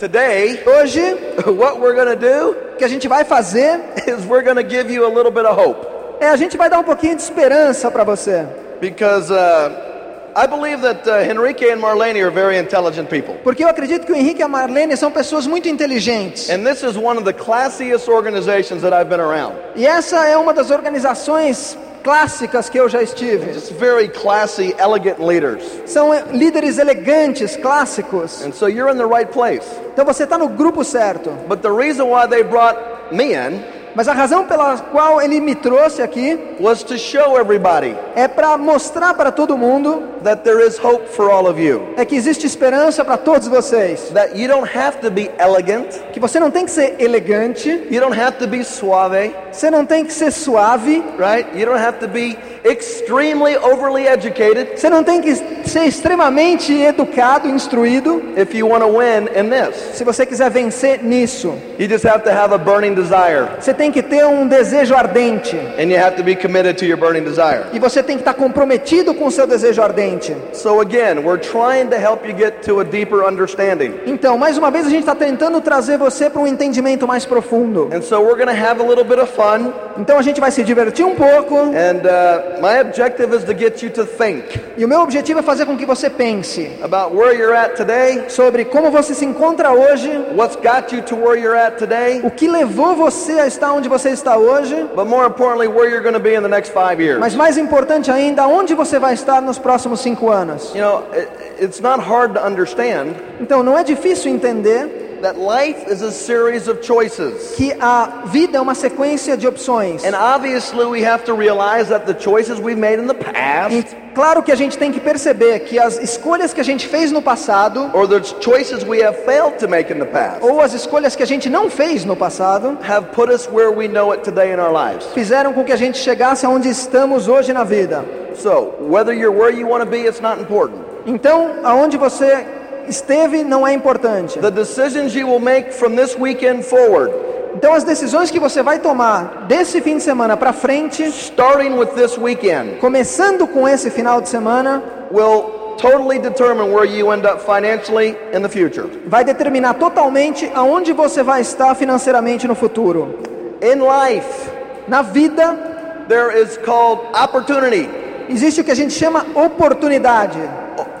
Today, Hoje, what we're to do que a gente vai fazer is we're to give you a little bit of hope é a gente vai dar um pouquinho de esperança para você. because uh, I believe that uh, and Marlene are very intelligent people. Porque eu acredito que o Henrique e a Marlene são pessoas muito inteligentes. And this is one of the classiest organizations that I've been around. E essa é uma das organizações clássicas que eu já estive. Classy, elegant leaders. São eh, líderes elegantes, clássicos. And so you're in the right place. Então você está no grupo certo. But the reason why they brought me in Mas a razão pela qual ele me trouxe aqui was to show everybody é para mostrar para todo mundo that there is hope for all of you. é que existe esperança para todos vocês. That you don't have to be elegant, Que você não tem que ser elegante, you don't have to be suave, você não tem que ser suave, right? You don't have to be extremely overly educated você não tem que ser extremamente educado, instruído, if you want to win in this. se você quiser vencer nisso. You just have to have a burning desire, Você tem que ter um desejo ardente. and you have to be committed to your burning desire. E você tem que estar comprometido com o seu desejo ardente. So again, we're trying to help you get to a deeper understanding. Então, mais uma vez, a gente está tentando trazer você para um entendimento mais profundo. And so we're going to have a little bit of fun, Então, a gente vai se divertir um pouco. and uh, my objective is to get you to think E o meu objetivo é fazer com que você pense about where you're at today, sobre como você se encontra hoje, what's got you to where you're at today, o que levou você a estar onde você está hoje, but more importantly, where you're going to be in the next five years. mas mais importante ainda, onde você vai estar nos próximos cinco anos. You know, it, it's not hard to understand Então, não é difícil entender that life is a series of choices. que a vida é uma sequência de opções. And obviously, we have to realize that the choices we've made in the E past, claro que a gente tem que perceber que as escolhas que a gente fez no passado, or the choices we have failed to make in the past, ou as escolhas que a gente não fez no passado, have put us where we know it today in our lives. fizeram com que a gente chegasse aonde estamos hoje na vida. So, whether you're where you want to be, it's not important. Então, aonde você esteve não é importante. The decisions you will make from this weekend forward, Então, as decisões que você vai tomar desse fim de semana para frente, starting with this weekend, começando com esse final de semana, will totally determine where you end up financially in the future. vai determinar totalmente aonde você vai estar financeiramente no futuro. In life, Na vida, there is called opportunity, existe o que a gente chama oportunidade.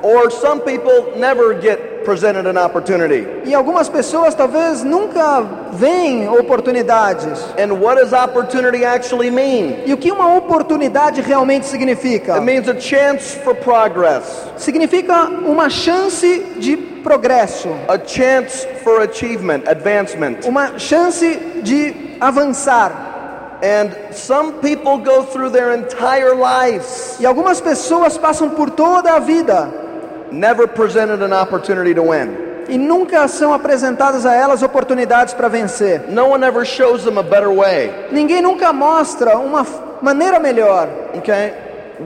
Or some people never get presented an opportunity. E algumas pessoas talvez nunca veem oportunidades. And what does opportunity actually mean? E o que uma oportunidade realmente significa? It means a chance for progress, Significa uma chance de progresso, a chance for achievement, advancement. uma chance de avançar. And some people go through their entire lives E algumas pessoas passam por toda a vida never presented an opportunity to win. e nunca são apresentadas a elas oportunidades para vencer. No one ever shows them a better way. Ninguém nunca mostra uma maneira melhor. Okay?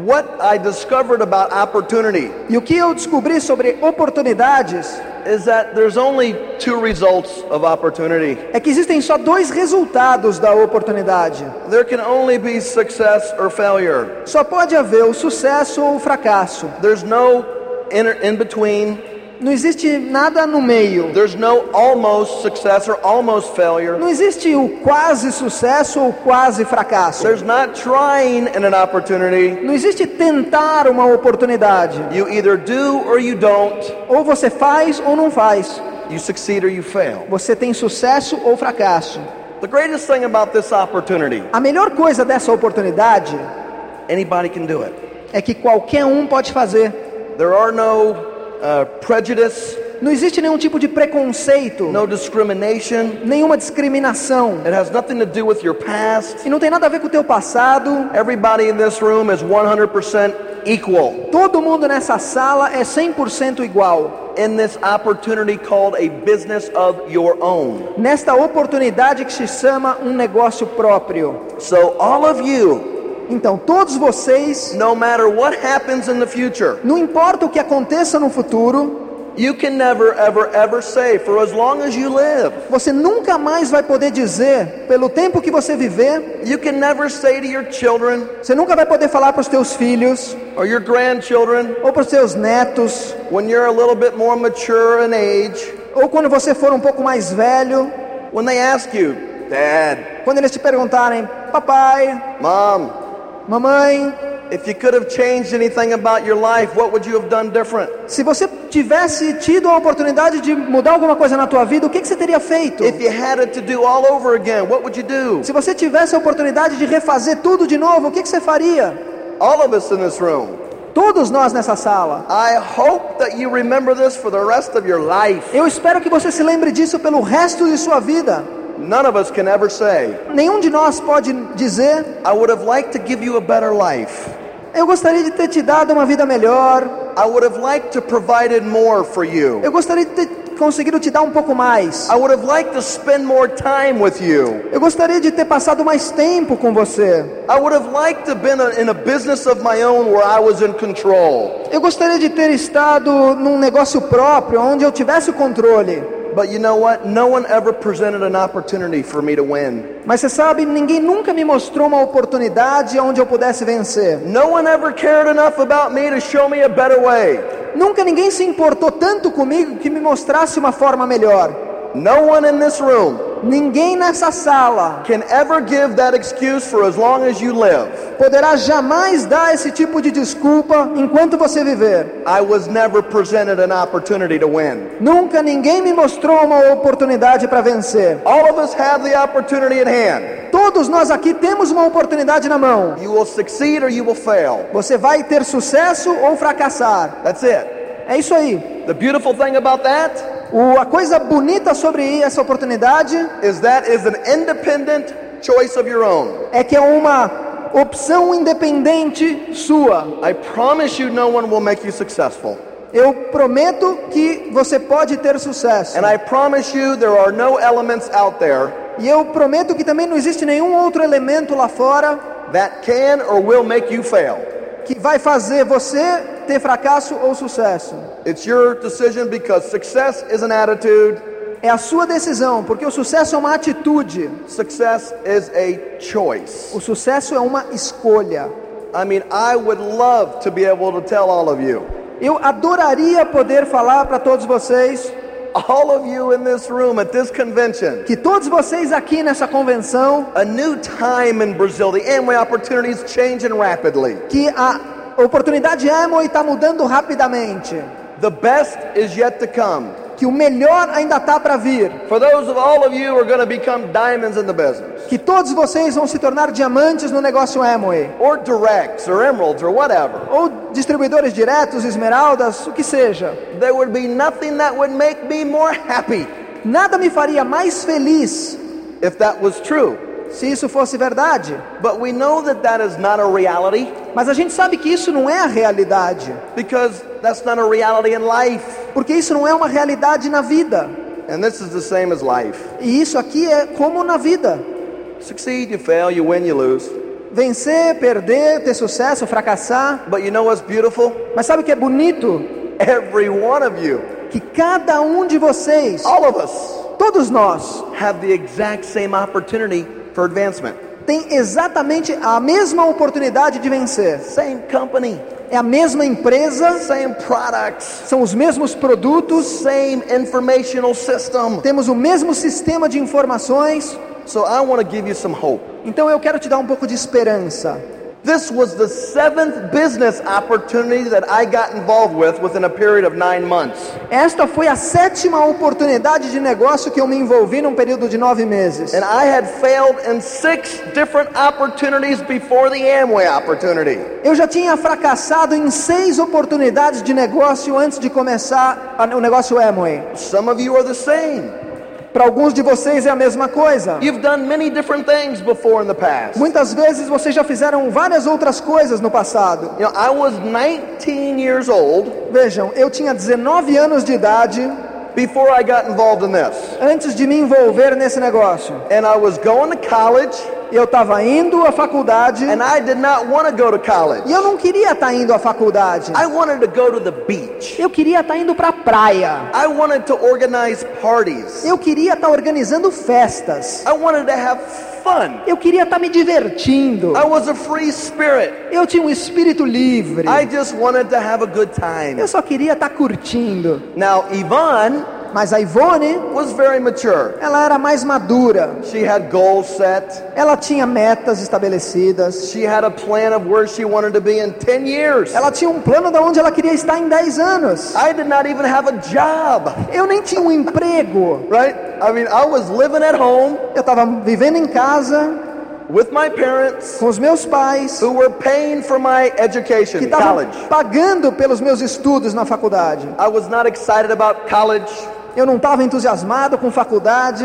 What I discovered about opportunity E o que eu descobri sobre oportunidades is that there's only two results of opportunity. é que existem só dois resultados da oportunidade. There can only be success or failure. Só pode haver o sucesso ou o fracasso. There's no in, in between. Não existe nada no meio. There's no almost success or almost failure. Não existe o quase sucesso ou quase fracasso. There's not trying in an opportunity. Não existe tentar uma oportunidade. You either do or you don't. Ou você faz ou não faz. You succeed or you fail. Você tem sucesso ou fracasso. The greatest thing about this opportunity, A melhor coisa dessa oportunidade anybody can do it. é que qualquer um pode fazer. There are no uh, prejudice, Não existe nenhum tipo de preconceito, no discrimination. nenhuma discriminação. It has nothing to do with your past. E não tem nada a ver com o teu passado. Everybody in this room is 100% equal Todo mundo nessa sala é 100% igual. in this opportunity called a business of your own. Nesta oportunidade que se chama um negócio próprio. So, all of you, Então, todos vocês, no matter what happens in the future, não importa o que aconteça no futuro, you can never, ever, ever say, for as long as you live, você nunca mais vai poder dizer, pelo tempo que você viver, you can never say to your children você nunca vai poder falar para os teus filhos or your grandchildren, ou para os teus netos, when you're a little bit more mature in age, Ou quando você for um pouco mais velho, when they ask you, Dad, quando eles te perguntarem, papai, Mom, mamãe, if you could have changed anything about your life, what would you have done different? se você tivesse tido a oportunidade de mudar alguma coisa na tua vida, o que, que você teria feito? If you had it to do all over again, what would you do? Se você tivesse a oportunidade de refazer tudo de novo, o que, que você faria? All of us in this room. Todos nós nessa sala. I hope that you remember this for the rest of your life. Eu espero que você se lembre disso pelo resto de sua vida. None of us can ever say, Nenhum de nós pode dizer: I would have liked to give you a better life. Eu gostaria de ter te dado uma vida melhor. I would have liked to provided more for you. Eu gostaria de ter conseguido te dar um pouco mais. I would have liked to spend more time with you. Eu gostaria de ter passado mais tempo com você. I would have liked to have been a- in a business of my own where I was in control. Eu gostaria de ter estado num negócio próprio, onde eu tivesse o controle. But you know what? No one ever presented an opportunity for me to win. Mas você sabe, ninguém nunca me mostrou uma oportunidade onde eu pudesse vencer. No one ever cared enough about me to show me a better way. Nunca ninguém se importou tanto comigo que me mostrasse uma forma melhor. No one in this room Ninguém nessa sala can ever give that excuse for as long as you live. poderá jamais dar esse tipo de desculpa enquanto você viver. I was never presented an opportunity to win. Nunca ninguém me mostrou uma oportunidade para vencer. All of us have the opportunity at hand. Todos nós aqui temos uma oportunidade na mão. You will succeed or you will fail. Você vai ter sucesso ou fracassar. That's it. É isso aí. The beautiful thing about that O, a coisa bonita sobre essa oportunidade is that is an independent choice of your own. é que é uma opção independente sua. I promise you no one will make you successful. Eu prometo que você pode ter sucesso. And I promise you there are no elements out there E eu prometo que também não existe nenhum outro elemento lá fora that can or will make you fail. que vai fazer você ter fracasso ou sucesso. It's your decision because success is an attitude, É a sua decisão, porque o sucesso é uma atitude. success is a choice. O sucesso é uma escolha. I mean, I would love to be able to tell all of you, Eu adoraria poder falar para todos vocês all of you in this room at this convention, que todos vocês aqui nessa convenção a new time in Brazil. The Amway opportunities changing rapidly. que a oportunidade Amway está mudando rapidamente, The best is yet to come. que o melhor ainda está para vir, For those of all of you who are going to become diamonds in the business, que todos vocês vão se tornar diamantes no negócio Amway, or directs, or emeralds, or whatever, ou distribuidores diretos, esmeraldas, o que seja. there would be nothing that would make me more happy Nada me faria mais feliz if that was true. Se isso fosse verdade. But we know that that is not a reality Mas a gente sabe que isso não é a realidade, because that's not a reality in life. porque isso não é uma realidade na vida. And this is the same as life. E isso aqui é como na vida. Succeed, you fail, you win, you lose. Vencer, perder, ter sucesso, fracassar. But you know what's beautiful? Mas sabe o que é bonito? Every one of you, Que cada um de vocês, all of us, todos nós, have the exact same opportunity for advancement. tem exatamente a mesma oportunidade de vencer. Same company, É a mesma empresa, same products, são os mesmos produtos, same informational system. temos o mesmo sistema de informações. So I want to give you some hope. Então eu quero te dar um pouco de esperança. This was the seventh business opportunity that I got involved with within a period of nine months. Esta foi a sétima oportunidade de negócio que eu me envolvi num período de nove meses. And I had failed in six different opportunities before the Amway opportunity. Eu já tinha fracassado em seis oportunidades de negócio antes de começar o negócio Amway. Some of you are the same. Para alguns de vocês é a mesma coisa. You've done many different things before in the past. Muitas vezes vocês já fizeram várias outras coisas no passado. You know, I was 19 years old Vejam, eu tinha 19 anos de idade before I got involved in this. antes de me envolver nesse negócio. And I was going to college, Eu estava indo à faculdade and I did not want to go to college. e eu não queria estar indo à faculdade. I wanted to go to the beach. Eu queria estar indo para a praia. I wanted to organize parties. Eu queria estar organizando festas. I wanted to have fun. Eu queria estar me divertindo. I was a free spirit. Eu tinha um espírito livre. I just wanted to have a good time. Eu só queria estar curtindo. Now, Yvonne Mas a Ivone, was very mature. ela era mais madura. She had goals set. Ela tinha metas estabelecidas. She had a plan of where she wanted to be in 10 years. Ela tinha um plano de onde ela queria estar em 10 anos. I did not even have a job, Eu nem tinha um emprego. right? I mean, I was living at home Eu estava vivendo em casa with my parents com os meus pais, who were paying for my que education, estavam college. pagando pelos meus estudos na faculdade. I was not excited about college. Eu não estava entusiasmado com faculdade.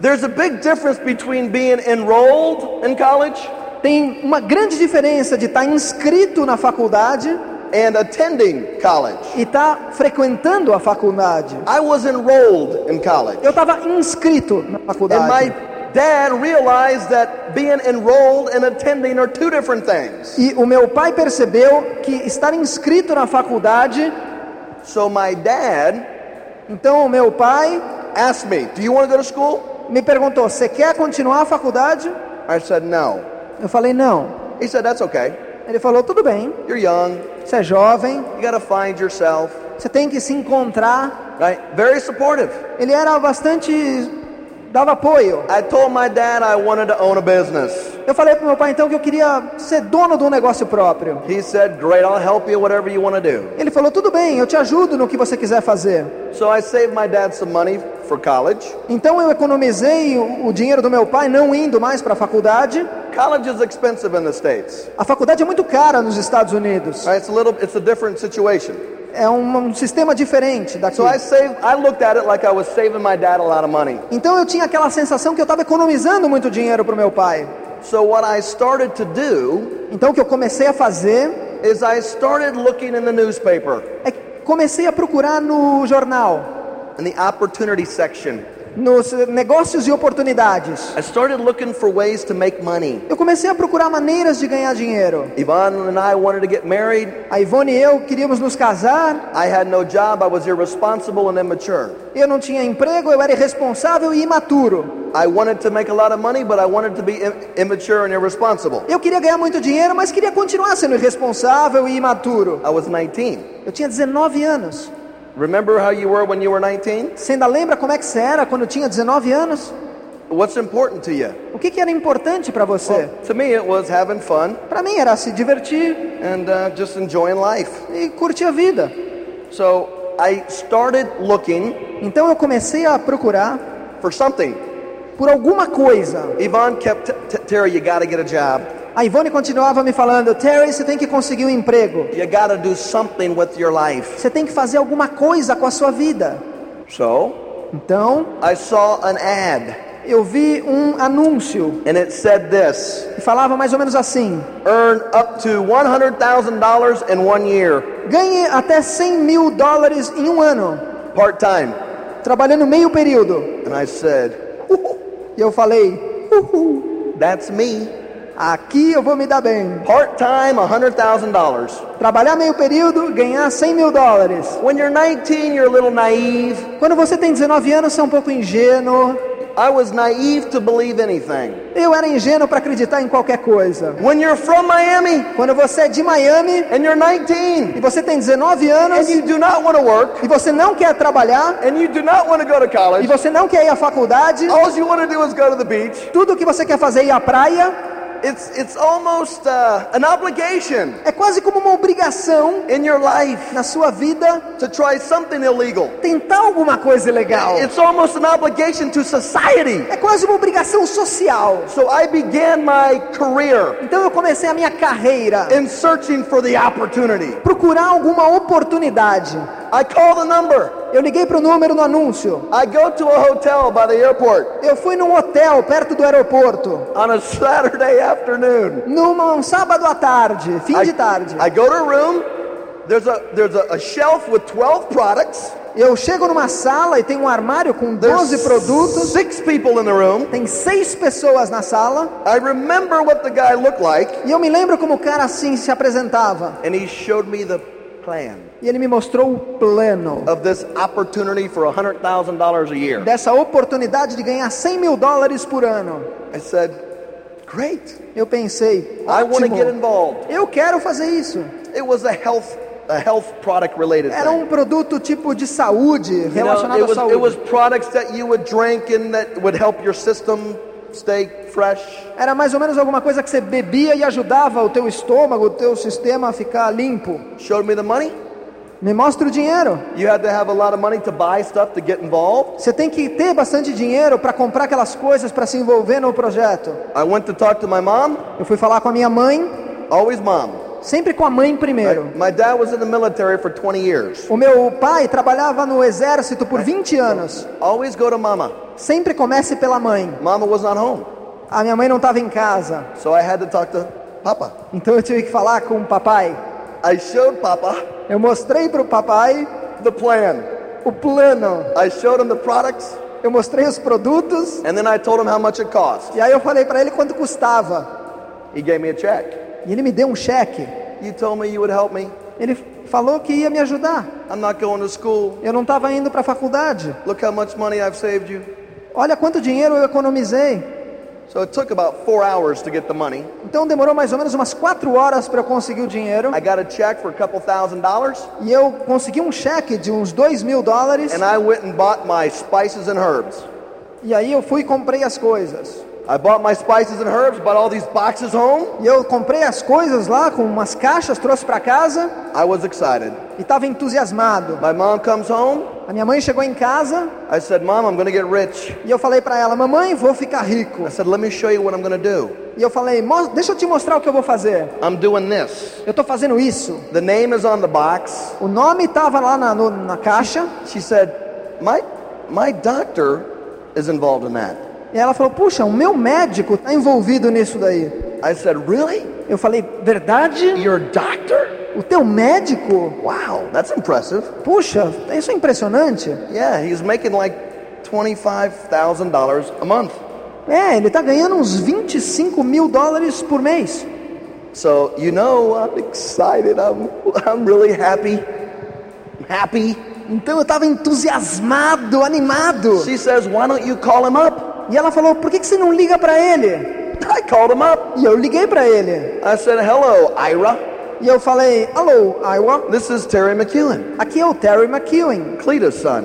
There's a big difference between being enrolled in college Tem uma grande diferença de estar inscrito na faculdade and attending college. e estar frequentando a faculdade. I was enrolled in college. Eu estava inscrito na And my faculdade. dad realized that being enrolled and attending are two different things. E o meu pai percebeu que estar inscrito na faculdade, So my dad então o meu pai asked me, Do you want to go to school? me perguntou: "Você quer continuar a faculdade?" I said, No. Eu falei: "Não". He said, That's okay. Ele falou: "Tudo bem. You're young. Você é jovem, You got to find yourself. você tem que se encontrar". Right? Very supportive. Ele era bastante dava apoio. I told my dad I wanted to own a business. Eu falei pro meu pai então que eu queria ser dono de um negócio próprio. He said, Great, I'll help you, whatever you want to do. Ele falou: "Tudo bem, eu te ajudo no que você quiser fazer". So I saved my dad some money for college. Então eu economizei o, o dinheiro do meu pai não indo mais para a faculdade. College is expensive in the States. A faculdade é muito cara nos Estados Unidos. It's a little it's a different situation. É um, um sistema diferente daqui. So I saved I looked at it like I was saving my dad a lot of money. Então eu tinha aquela sensação que eu estava economizando muito dinheiro para o meu pai. So what I started to do Então o que eu comecei a fazer is I started looking in the newspaper é comecei a procurar no jornal, in the opportunity section. Nos negócios e oportunidades. I started looking for ways to make money. Eu comecei a procurar maneiras de ganhar dinheiro. Yvonne and I wanted to get married. A Ivone e eu queríamos nos casar. I had no job. I was irresponsible and immature. Eu não tinha emprego, eu era irresponsável e imaturo. I wanted to make a lot of money, but I wanted to be im- immature and irresponsible. Eu queria ganhar muito dinheiro, mas queria continuar sendo irresponsável e imaturo. I was 19. Eu tinha 19 anos. Remember how you were when you were 19? Você ainda lembra como é que você era quando tinha 19 anos? What's important to you? O que, que era importante para você? To me, it was having fun Para mim era se divertir and uh, just enjoying life. e curtir a vida. So I started looking Então eu comecei a procurar for something. por alguma coisa. Yvonne kept, Terry, you got to get a job. A Ivone continuava me falando: Terry, você tem que conseguir um emprego. You got to do something with your life. Você tem que fazer alguma coisa com a sua vida. So Então I saw an ad, eu vi um anúncio and it said this que falava mais ou menos assim: earn up to $100,000 in one year, ganhe até 100 mil dólares em um ano, part time. trabalhando meio período. And I said, E eu falei: Uhul, That's me. Aqui eu vou me dar bem. Part time, $100,000. Trabalhar meio período, ganhar 100 mil dólares. When you're 19, you're a little naive. Quando você tem 19 anos, você é um pouco ingênuo. I was naive to believe anything. Eu era ingênuo para acreditar em qualquer coisa. When you're from Miami Quando você é de Miami and you're 19 e você tem 19 anos and you do not want to work e você não quer trabalhar and you do not want to go to e college, você não quer ir à faculdade, all you want to do is go to the beach. tudo que você quer fazer é ir à praia It's, it's almost uh, an obligation é quase como uma obrigação in your life na sua vida to try something illegal. tentar alguma coisa legal. It's almost an obligation to society. É quase uma obrigação social. So I began my career Então eu comecei a minha carreira in searching for the opportunity. procurar alguma oportunidade. I call the number. Eu liguei para o número no anúncio. I go to a hotel by the airport Eu fui num hotel perto do aeroporto, on a Saturday afternoon. num um sábado à tarde, fim I, de tarde. I go to a room. There's a there's a, a shelf with 12 products. Eu chego numa sala e tem um armário com 12 There's produtos. six people in the room. Tem seis pessoas na sala. I remember what the guy looked like, E eu me lembro como o cara assim se apresentava. and he showed me the plan E ele me mostrou o plano of this opportunity for $100,000 a year. dessa oportunidade de ganhar 100 mil dólares por ano. I said, Great. Eu pensei, I want to get ótimo, involved. eu quero fazer isso. It was a health a health product related Era um produto tipo de saúde, You know, relacionado à was, saúde. it was products that you would drink and that would help your system stay fresh. Era mais ou menos alguma coisa que você bebia e ajudava o teu estômago, o teu sistema a ficar limpo. Showed me the money. Me mostra o dinheiro. You had to have a lot of money to buy stuff to get involved. Você tem que ter bastante dinheiro para comprar aquelas coisas para se envolver no projeto. I went to talk to my mom. Eu fui falar com a minha mãe, Always mom. sempre com a mãe primeiro. My dad was in the military for 20 years. O meu pai trabalhava no exército por 20 anos. Always go to mama. Sempre comece pela mãe. Mama was not home. A minha mãe não estava em casa, So I had to talk to papa. então eu tive que falar com o papai. I showed papa Eu mostrei para o papai the plan. o plano, I showed him the products eu mostrei os produtos and then I told him how much it cost. e aí eu falei para ele quanto custava. He gave me a check. E ele me deu um cheque. You told me you would help me. Ele falou que ia me ajudar. I'm not going to school. Eu não estava indo para a faculdade. Look how much money I've saved you. Olha quanto dinheiro eu economizei. So it took about four hours to get the money. Então demorou mais ou menos umas quatro horas para eu conseguir o dinheiro. I got a check for a couple thousand dollars E eu consegui um cheque de uns dois mil dólares. and I went and bought my spices and herbs. E aí eu fui e comprei as coisas. I bought my spices and herbs, bought all these boxes home. E eu comprei as coisas lá com umas caixas, trouxe para casa I was excited. E estava entusiasmado. My mom comes home. A minha mãe chegou em casa I said, Mom, I'm going to get rich. e eu falei para ela: Mamãe, vou ficar rico. I said, Let me show you what I'm going to do. E eu falei: "Mo- Deixa eu te mostrar o que eu vou fazer. I'm doing this. Eu estou fazendo isso. The name is on the box. O nome estava lá na, no- na caixa. She said, My, my doctor is involved in that. E ela falou: Puxa, o meu médico está envolvido nisso daí. I said, Really? Eu falei: Verdade? Your doctor? O teu médico? Wow, that's impressive. Puxa, isso é impressionante. Yeah, he's making like $25,000 a month. É, ele está ganhando uns 25 mil dólares por mês. So, you know, I'm excited. I'm, I'm really happy. I'm happy. Então eu estava entusiasmado, animado. She says, Why don't you call him up? E ela falou: Por que, que você não liga para ele? I called him up. E eu liguei para ele. I said, Hello, Ira. E eu falei: Alô, Iowa. This is Terry McEwen, Aqui é o Terry McEwen. Cleta's son.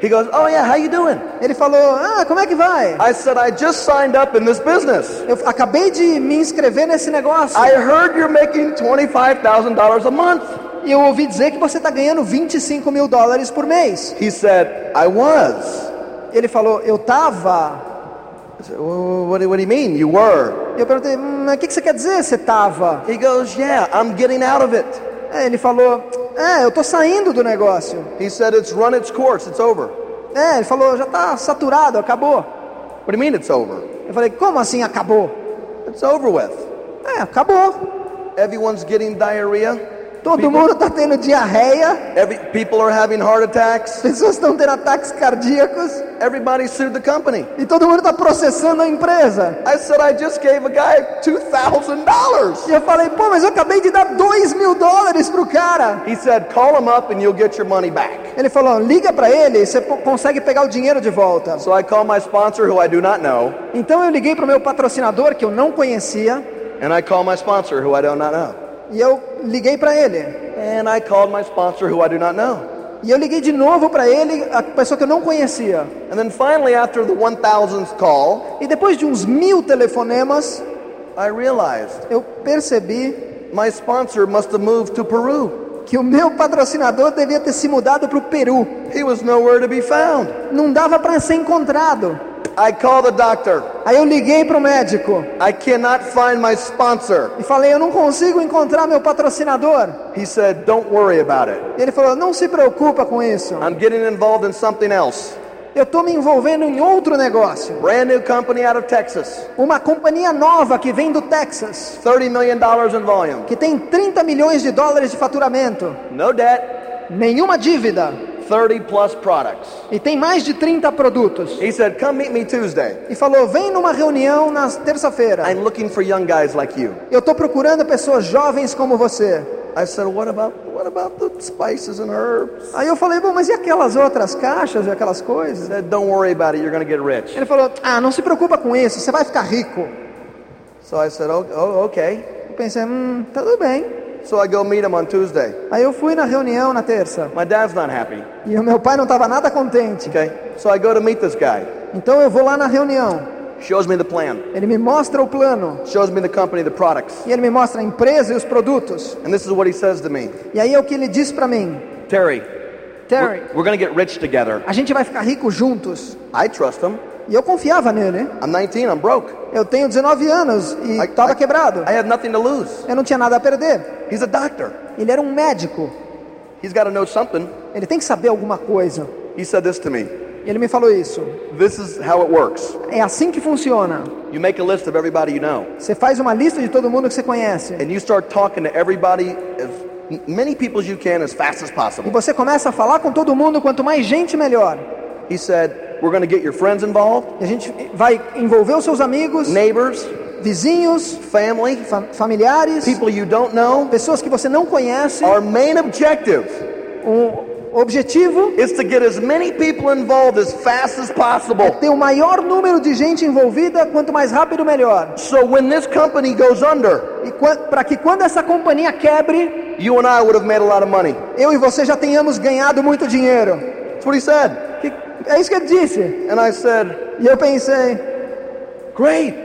He goes, Oh, yeah, how you doing? Ele falou: Ah, como é que vai? I said, I just signed up in this business. Eu acabei de me inscrever nesse negócio. I heard you're making $25,000 a month. E eu ouvi dizer que você está ganhando 25 mil dólares por mês. He said, I was. Ele falou: Eu tava. I said, well, what, do- what do you mean? You were. Eu perguntei: hum, O que, que você quer dizer? Você tava? He goes, Yeah, I'm getting out of it. É, ele falou: É, eu tô saindo do negócio. He said, It's run its course. It's over. É, ele falou: Já tá saturado, acabou. What do you mean it's over? Eu falei: Como assim acabou? It's over with. É, acabou. Everyone's getting diarrhea. Todo mundo tá tendo diarreia. Every, people are having heart attacks. Pessoas estão tendo ataques cardíacos. Everybody sued the company. E todo mundo está processando a empresa. I said, I just gave a guy $2,000. E eu falei, pô, mas eu acabei de dar dois mil dólares pro cara. He said, Call him up and you'll get your money back. Ele falou, liga para ele, e você consegue pegar o dinheiro de volta. So I call my sponsor, who I do not know, Então eu liguei pro meu patrocinador que eu não conhecia and I call my sponsor, who I do not know. E eu liguei para ele. And I called my sponsor, who I do not know. E eu liguei de novo para ele, a pessoa que eu não conhecia. And then finally, after the 1000th call, E depois de uns mil telefonemas, I realized eu percebi my sponsor must have moved to Peru. que o meu patrocinador devia ter se mudado para o Peru. He was nowhere to be found. Não dava para ser encontrado. I call the doctor. Aí eu liguei para o médico I cannot find my sponsor. e falei: Eu não consigo encontrar meu patrocinador. He said, Don't worry about it. Ele falou: Não se preocupa com isso. I'm getting involved in something else. Eu estou me envolvendo em outro negócio. Brand new company out of Texas. Uma companhia nova que vem do Texas, $30 million in volume. que tem 30 milhões de dólares de faturamento, No debt. nenhuma dívida 30 plus products. e tem mais de 30 produtos. He said, Come meet me Tuesday. E falou: Vem numa reunião na terça-feira. I'm looking for young guys like you. Eu estou procurando pessoas jovens como você. I said, What about what about the spices and herbs? Aí eu falei: Bom, mas e aquelas outras caixas e aquelas coisas? He said, Don't worry about it, you're gonna get rich. Ele falou: Ah, não se preocupa com isso, você vai ficar rico. So I said, Oh, oh okay. Eu pensei: Hum, tudo bem. So I go meet him on Tuesday. Aí eu fui na reunião na terça. My dad's not happy. E o meu pai não estava nada contente. Okay? So I go to meet this guy. Então eu vou lá na reunião. Shows me the plan. Ele me mostra o plano. Shows me the company, the products. E ele me mostra a empresa e os produtos. And this is what he says to me. E aí é o que ele diz para mim. Terry, Terry, we're going to get rich together. a gente vai ficar rico juntos. I trust him. E eu confiava nele. I'm 19, I'm broke. Eu tenho 19 anos e I- estava quebrado. I had nothing to lose. Eu não tinha nada a perder. He's a doctor. Ele era um médico. He's got to know something. Ele tem que saber alguma coisa. He said this to me. E ele me falou isso. This is how it works. É assim que funciona. You make a list of everybody you know, Você faz uma lista de todo mundo que você conhece. and you start talking to everybody, as many people as you can, as fast as E possible. você começa a falar com todo mundo, quanto mais gente, melhor. He said, We're going to get your friends involved, a gente vai envolver os seus amigos, neighbors, vizinhos, family, fa- familiares, people you don't know. pessoas que você não conhece. Our main objective O objetivo is to get as many people involved as fast as é possible. ter o maior número de gente envolvida, quanto mais rápido, melhor. So when this company goes under, E para que quando essa companhia quebre, you and I would have made a lot of money. eu e você já tenhamos ganhado muito dinheiro. That's what he said. É isso que ele disse. And I said, E eu pensei, Great.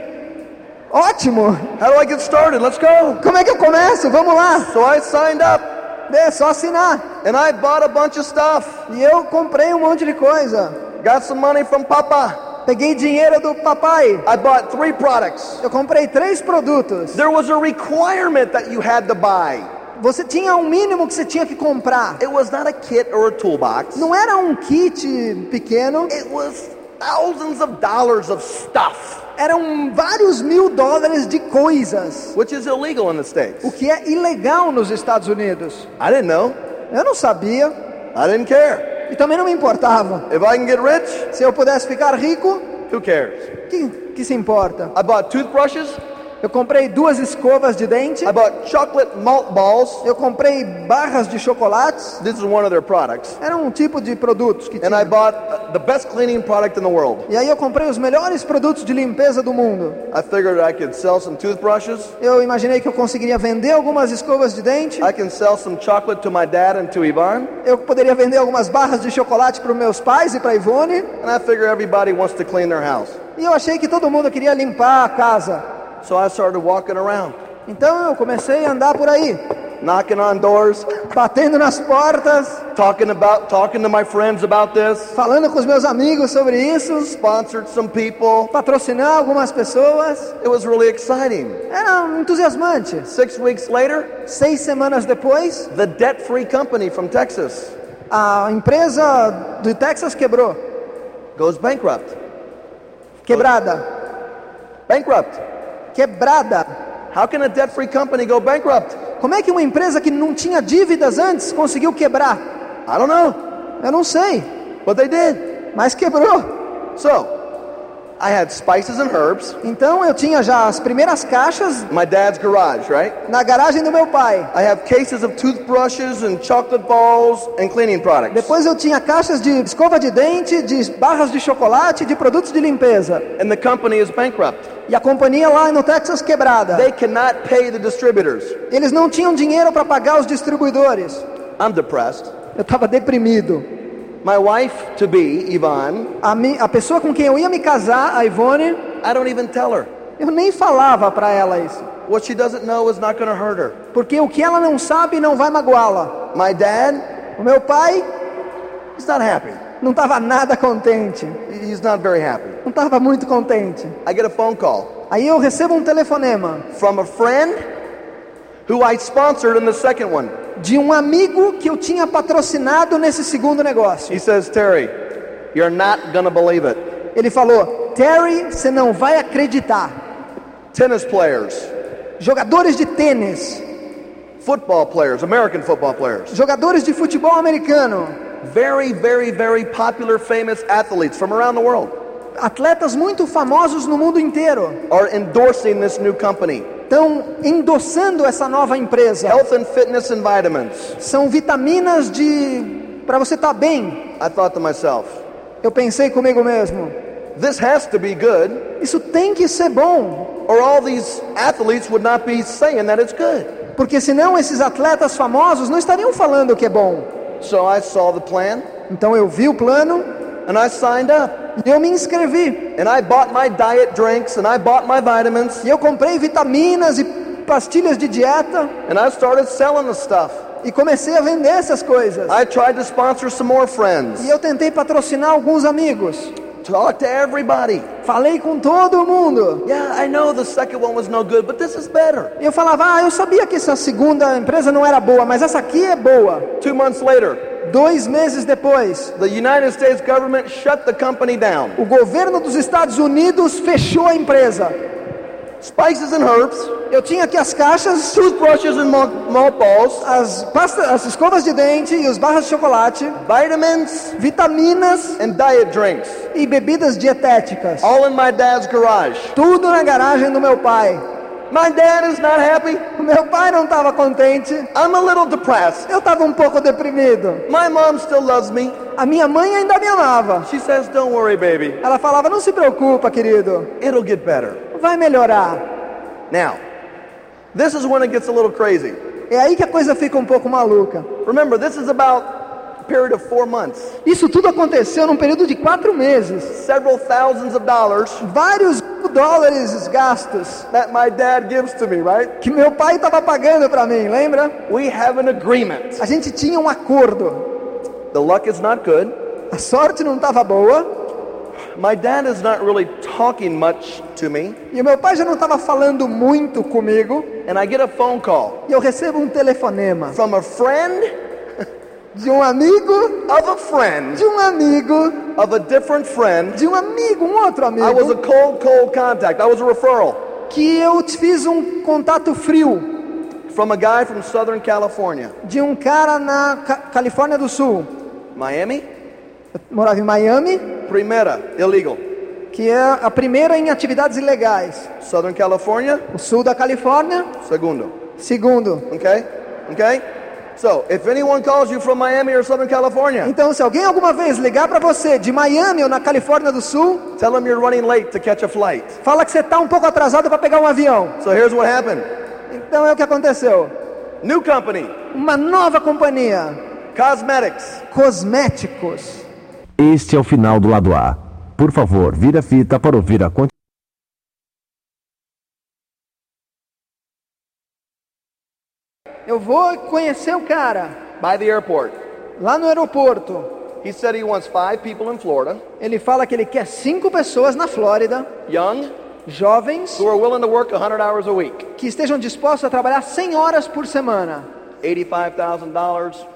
ótimo, How do I get started? Let's go. como é que eu começo? Vamos lá. So I signed up É só assinar. and I bought a bunch of stuff. E eu comprei um monte de coisa. Got some money from Papa. Peguei dinheiro do papai. I bought three products. Eu comprei três produtos. There was a requirement that you had to buy. Você tinha um mínimo que você tinha que comprar. It was not a kit or a toolbox. Não era um kit pequeno, It was thousands of dollars of stuff, eram vários mil dólares de coisas, which is illegal in the States. o que é ilegal nos Estados Unidos. I didn't know. Eu não sabia I didn't care. e também não me importava. If I can get rich, Se eu pudesse ficar rico, who cares? que, que se importa? I bought toothbrushes. Eu comprei duas escovas de dente, I bought chocolate malt balls. eu comprei barras de chocolates, This is one of their products. era um tipo de produtos que And I tinha. bought the best cleaning product in the world. E aí eu comprei os melhores produtos de limpeza do mundo. I figured I could sell some toothbrushes. Eu imaginei que eu conseguiria vender algumas escovas de dente. I can sell some chocolate to my dad and to Yvonne. Eu poderia vender algumas barras de chocolate para meus pais e para Ivone. And I figure everybody wants to clean their house. E eu achei que todo mundo queria limpar a casa. So I started walking around, Então eu comecei a andar por aí, knocking on doors, batendo nas portas, talking about talking to my friends about this. falando com os meus amigos sobre isso, Sponsored some people. patrocinar algumas pessoas. It was really exciting. Era entusiasmante. Six weeks later, Seis semanas depois, the debt-free company from Texas a empresa do Texas quebrou. goes bankrupt. Quebrada. Bankrupt. Quebrada. How can a debt-free company go bankrupt? Como é que uma empresa que não tinha dívidas antes conseguiu quebrar? I don't know, Eu não sei, but they did. mas quebrou. So, I had spices and herbs. Então eu tinha já as primeiras caixas My dad's garage, right? na garagem do meu pai. I have cases of toothbrushes and chocolate balls and cleaning products. Depois eu tinha caixas de escova de dente, de barras de chocolate, de produtos de limpeza. And the company is bankrupt. E a companhia lá no Texas quebrada. They cannot pay the distributors. Eles não tinham dinheiro para pagar os distribuidores. I'm depressed. Eu estava deprimido. My wife to be, Yvonne, A, mi, a pessoa com quem eu ia me casar, a Ivone, I don't even tell her. eu nem falava para ela isso. What she doesn't know is not going to hurt her. Porque o que ela não sabe não vai magoá-la. My dad, O meu pai he's not happy. não estava nada contente. He's not very happy. Não estava muito contente. I get a phone call Aí eu recebo um telefonema from a friend who I sponsored in the second one. de um amigo que eu tinha patrocinado nesse segundo negócio. He says, Terry, you're not to believe it. Ele falou: Terry, você não vai acreditar. Tennis players, Jogadores de tênis, football players, American football players, jogadores de futebol americano, very, very, very popular, famous athletes from around the world atletas muito famosos no mundo inteiro are endorsing this new company. Estão endossando essa nova empresa. Health and fitness and vitamins. São vitaminas de para você estar bem. I thought to myself, Eu pensei comigo mesmo, this has to be good, isso tem que ser bom, or all these athletes would not be saying that it's good. Porque senão esses atletas famosos não estariam falando que é bom. So I saw the plan Então eu vi o plano and I signed up. eu me inscrevi. And I bought my diet drinks and I bought my vitamins E eu comprei vitaminas e pastilhas de dieta and I started selling the stuff. e comecei a vender essas coisas. I tried to sponsor some more friends. E eu tentei patrocinar alguns amigos. Talk to everybody. Falei com todo mundo. Yeah, I know the second one was no good, but this is better. Eu falava, ah, eu sabia que essa segunda empresa não era boa, mas essa aqui é boa. Two months later, Dois meses depois, the United States government shut the company down. o governo dos Estados Unidos fechou a empresa. Spices and herbs, Eu tinha aqui as caixas, toothbrushes and mo- mothballs, as, pasta, as escovas de dente e os barras de chocolate, vitamins, vitaminas and diet drinks, e bebidas dietéticas. all in my dad's garage. Tudo na garagem do meu pai. My dad is not happy. Meu pai não estava contente. I'm a little depressed. Eu estava um pouco deprimido. My mom still loves me. A minha mãe ainda me amava. She says, Don't worry, baby. Ela falava: Não se preocupa, querido, It'll get better. vai melhorar. Now, this is when it gets a little crazy. É aí que a coisa fica um pouco maluca. Remember, this is about a period of four months. Isso tudo aconteceu num período de quatro meses. Several thousands of dollars Vários dólares gastos that my dad gives to me, right? que meu pai estava pagando para mim, lembra? We have an agreement. A gente tinha um acordo. The luck is not good. A sorte não estava boa My dad is not really talking much to me. e o meu pai já não estava falando muito comigo. And I get a phone call E eu recebo um telefonema from a friend de um amigo, of a friend de um amigo, of a different friend. de um amigo, um outro I was a amigo, cold, cold contact. I was a referral que eu fiz um contato frio from a guy from Southern California. de um cara na Ca- Califórnia do Sul. Miami? Eu morava em Miami, Primera, illegal. que é a primeira em atividades ilegais. Southern California? O sul da Califórnia, Segundo. segundo. Okay? Okay? So, if anyone calls you from Miami or Southern California, Então, se alguém alguma vez ligar para você de Miami ou na Califórnia do Sul, tell them you're running late to catch a flight. fala que você está um pouco atrasado para pegar um avião. So, here's what happened Então é o que aconteceu. New company, Uma nova companhia, cosmetics. cosméticos. Este é o final do lado A. Por favor, vira a fita para ouvir a continuação. Vou conhecer o cara By the airport. lá no aeroporto. He said he wants five people in Florida, Ele fala que ele quer cinco pessoas na Flórida, young, jovens, who are willing to work 100 hours a week. que estejam dispostos a trabalhar 100 horas por semana. $85,000,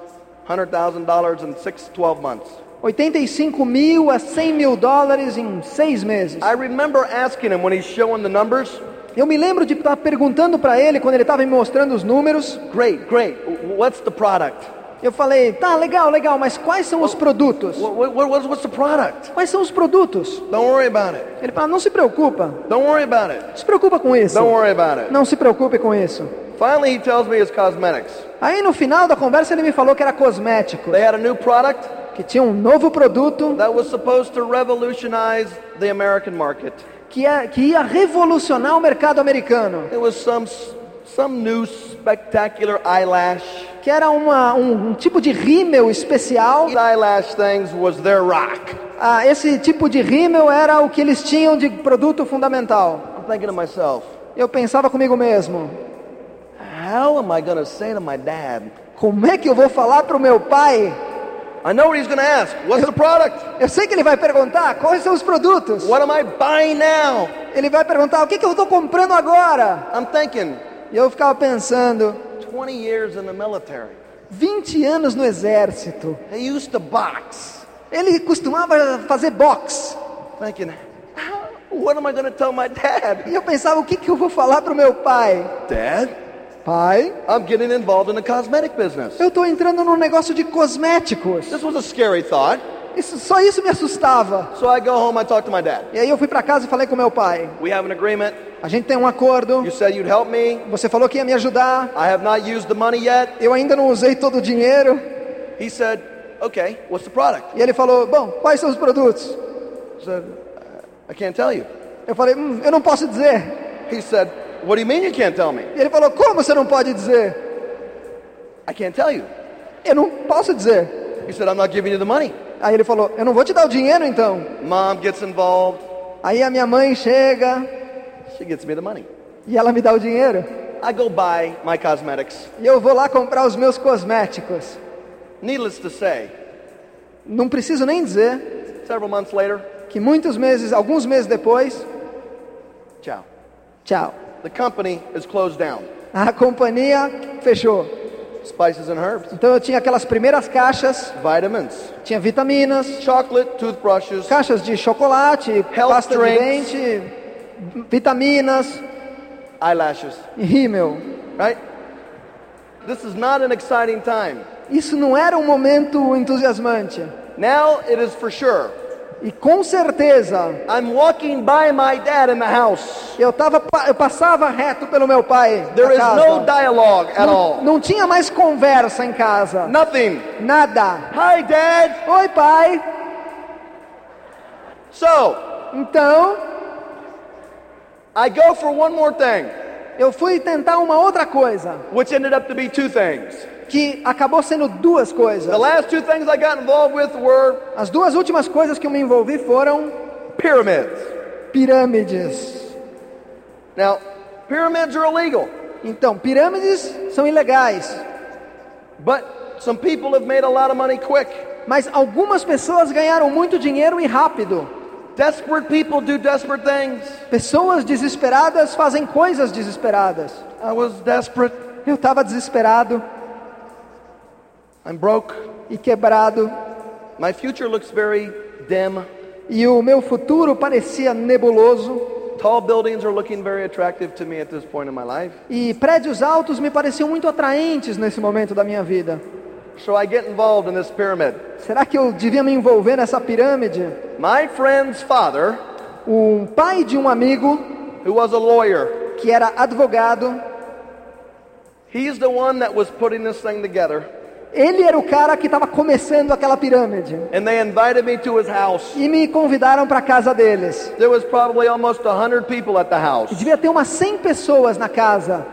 $100,000 in six, 12 months. 85 mil a 100 mil dólares em seis meses. I remember asking him when he's showing the numbers, Eu me lembro de estar perguntando para ele quando ele estava me mostrando os números. great, great, what's the product? Eu falei, tá legal, legal, mas quais são os produtos? What, what, what's, what's the product? Quais são os produtos? Don't worry about it. Ele fala, não se preocupa, Don't worry about it. não se preocupa com isso. Don't worry about it. Não se preocupe com isso. Finally, he tells me it's cosmetics. Aí no final da conversa ele me falou que era cosmético, They had a new product que tinha um novo produto that was supposed to revolutionize the American market. Que, é, que ia revolucionar o mercado americano, It was some some new spectacular eyelash. que era uma, um, um tipo de rímel especial. These eyelash things was their rock. Ah, esse tipo de rímel era o que eles tinham de produto fundamental. I'm thinking to myself, Eu pensava comigo mesmo, how am I going to say to my dad? como é que eu vou falar para o meu pai? I know what he's going to ask. What's the product? Eu sei que ele vai perguntar quais são os produtos. What am I buying now? Ele vai perguntar o que, que eu estou comprando agora. I'm thinking, E eu ficava pensando, 20 years in the military. 20 anos no exército. He used to box. Ele costumava fazer boxe. Thinking, what am I going to tell my dad? E eu pensava, o que, que eu vou falar para o meu pai? Dad, Pai, I'm getting involved in the cosmetic business. eu estou entrando num negócio de cosméticos. This was a scary thought. Isso, só isso me assustava. So I go home, I talk to my dad. E aí eu fui para casa e falei com meu pai. We have an agreement. A gente tem um acordo. You said you'd help me. Você falou que ia me ajudar. I have not used the money yet. Eu ainda não usei todo o dinheiro. He said, okay, what's the product? E ele falou: Bom, quais são os produtos? I said, "Uh, I can't tell you. Eu falei: hum, Eu não posso dizer. He said, What do you mean you can't tell me? E ele falou: Como você não pode dizer? I can't tell you. Eu não posso dizer. He said, I'm not giving you the money. Aí ele falou: Eu não vou te dar o dinheiro então. Mom gets involved. Aí a minha mãe chega She gets me the money. e ela me dá o dinheiro. I go buy my cosmetics. E eu vou lá comprar os meus cosméticos. Needless to say, Não preciso nem dizer several months later, que muitos meses, alguns meses depois, ciao. tchau. The company is closed down. A companhia fechou. Spices and herbs, Então eu tinha aquelas primeiras caixas, vitamins, tinha vitaminas, chocolate, toothbrushes, caixas de chocolate, Health pasta de drinks. dente, vitaminas eyelashes, e rímel. right? This is not an exciting time. Isso não era um momento entusiasmante. Now it is for sure. E com certeza I'm walking by my dad in the house. eu, tava, eu passava reto pelo meu pai. There is casa. no dialogue at não, all. não tinha mais conversa em casa. Nothing. Nada. Hi, Dad. Oi, pai. So, Então, I go for one more thing, eu fui tentar uma outra coisa, which ended up to be two things. Que acabou sendo duas coisas. The last two things I got involved with were As duas últimas coisas que eu me envolvi foram pyramids. pirâmides. Now, pyramids are illegal, Então, pirâmides são ilegais, but some people have made a lot of money quick. mas algumas pessoas ganharam muito dinheiro e rápido. Desperate people do desperate things. Pessoas desesperadas fazem coisas desesperadas. I was desperate. Eu estava desesperado I'm broke. e quebrado, My future looks very dim. e o meu futuro parecia nebuloso, Tall buildings are looking very attractive to me at this point in my life. e prédios altos me pareciam muito atraentes nesse momento da minha vida. So I get involved in this pyramid. Será que eu devia me envolver nessa pirâmide? My friend's father, Um pai de um amigo who was a lawyer, que era advogado, he's the one that was putting this thing together. Ele era o cara que estava começando aquela pirâmide. And they invited me to his house. E me convidaram para a casa deles. There was probably almost 100 people at the house, devia ter umas 100 pessoas na casa,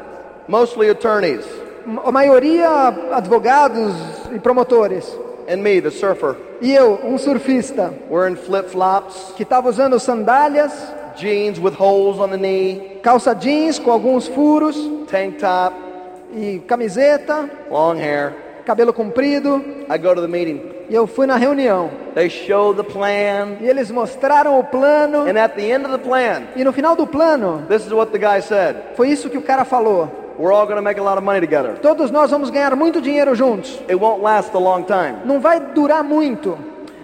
mostly attorneys, a maioria advogados e promotores. and me, the surfer, E eu, um surfista, flip-flops, que estava usando sandálias, jeans with holes on the knee, calça jeans com alguns furos. Tank top, e camiseta, long hair. Cabelo comprido. I go to the meeting. E eu fui na reunião. They show the plan, E eles mostraram o plano. and at the end of the plan, E no final do plano, this is what the guy said. foi isso que o cara falou. We're all going to make a lot of money together. Todos nós vamos ganhar muito dinheiro juntos. It won't last a long time. Não vai durar muito.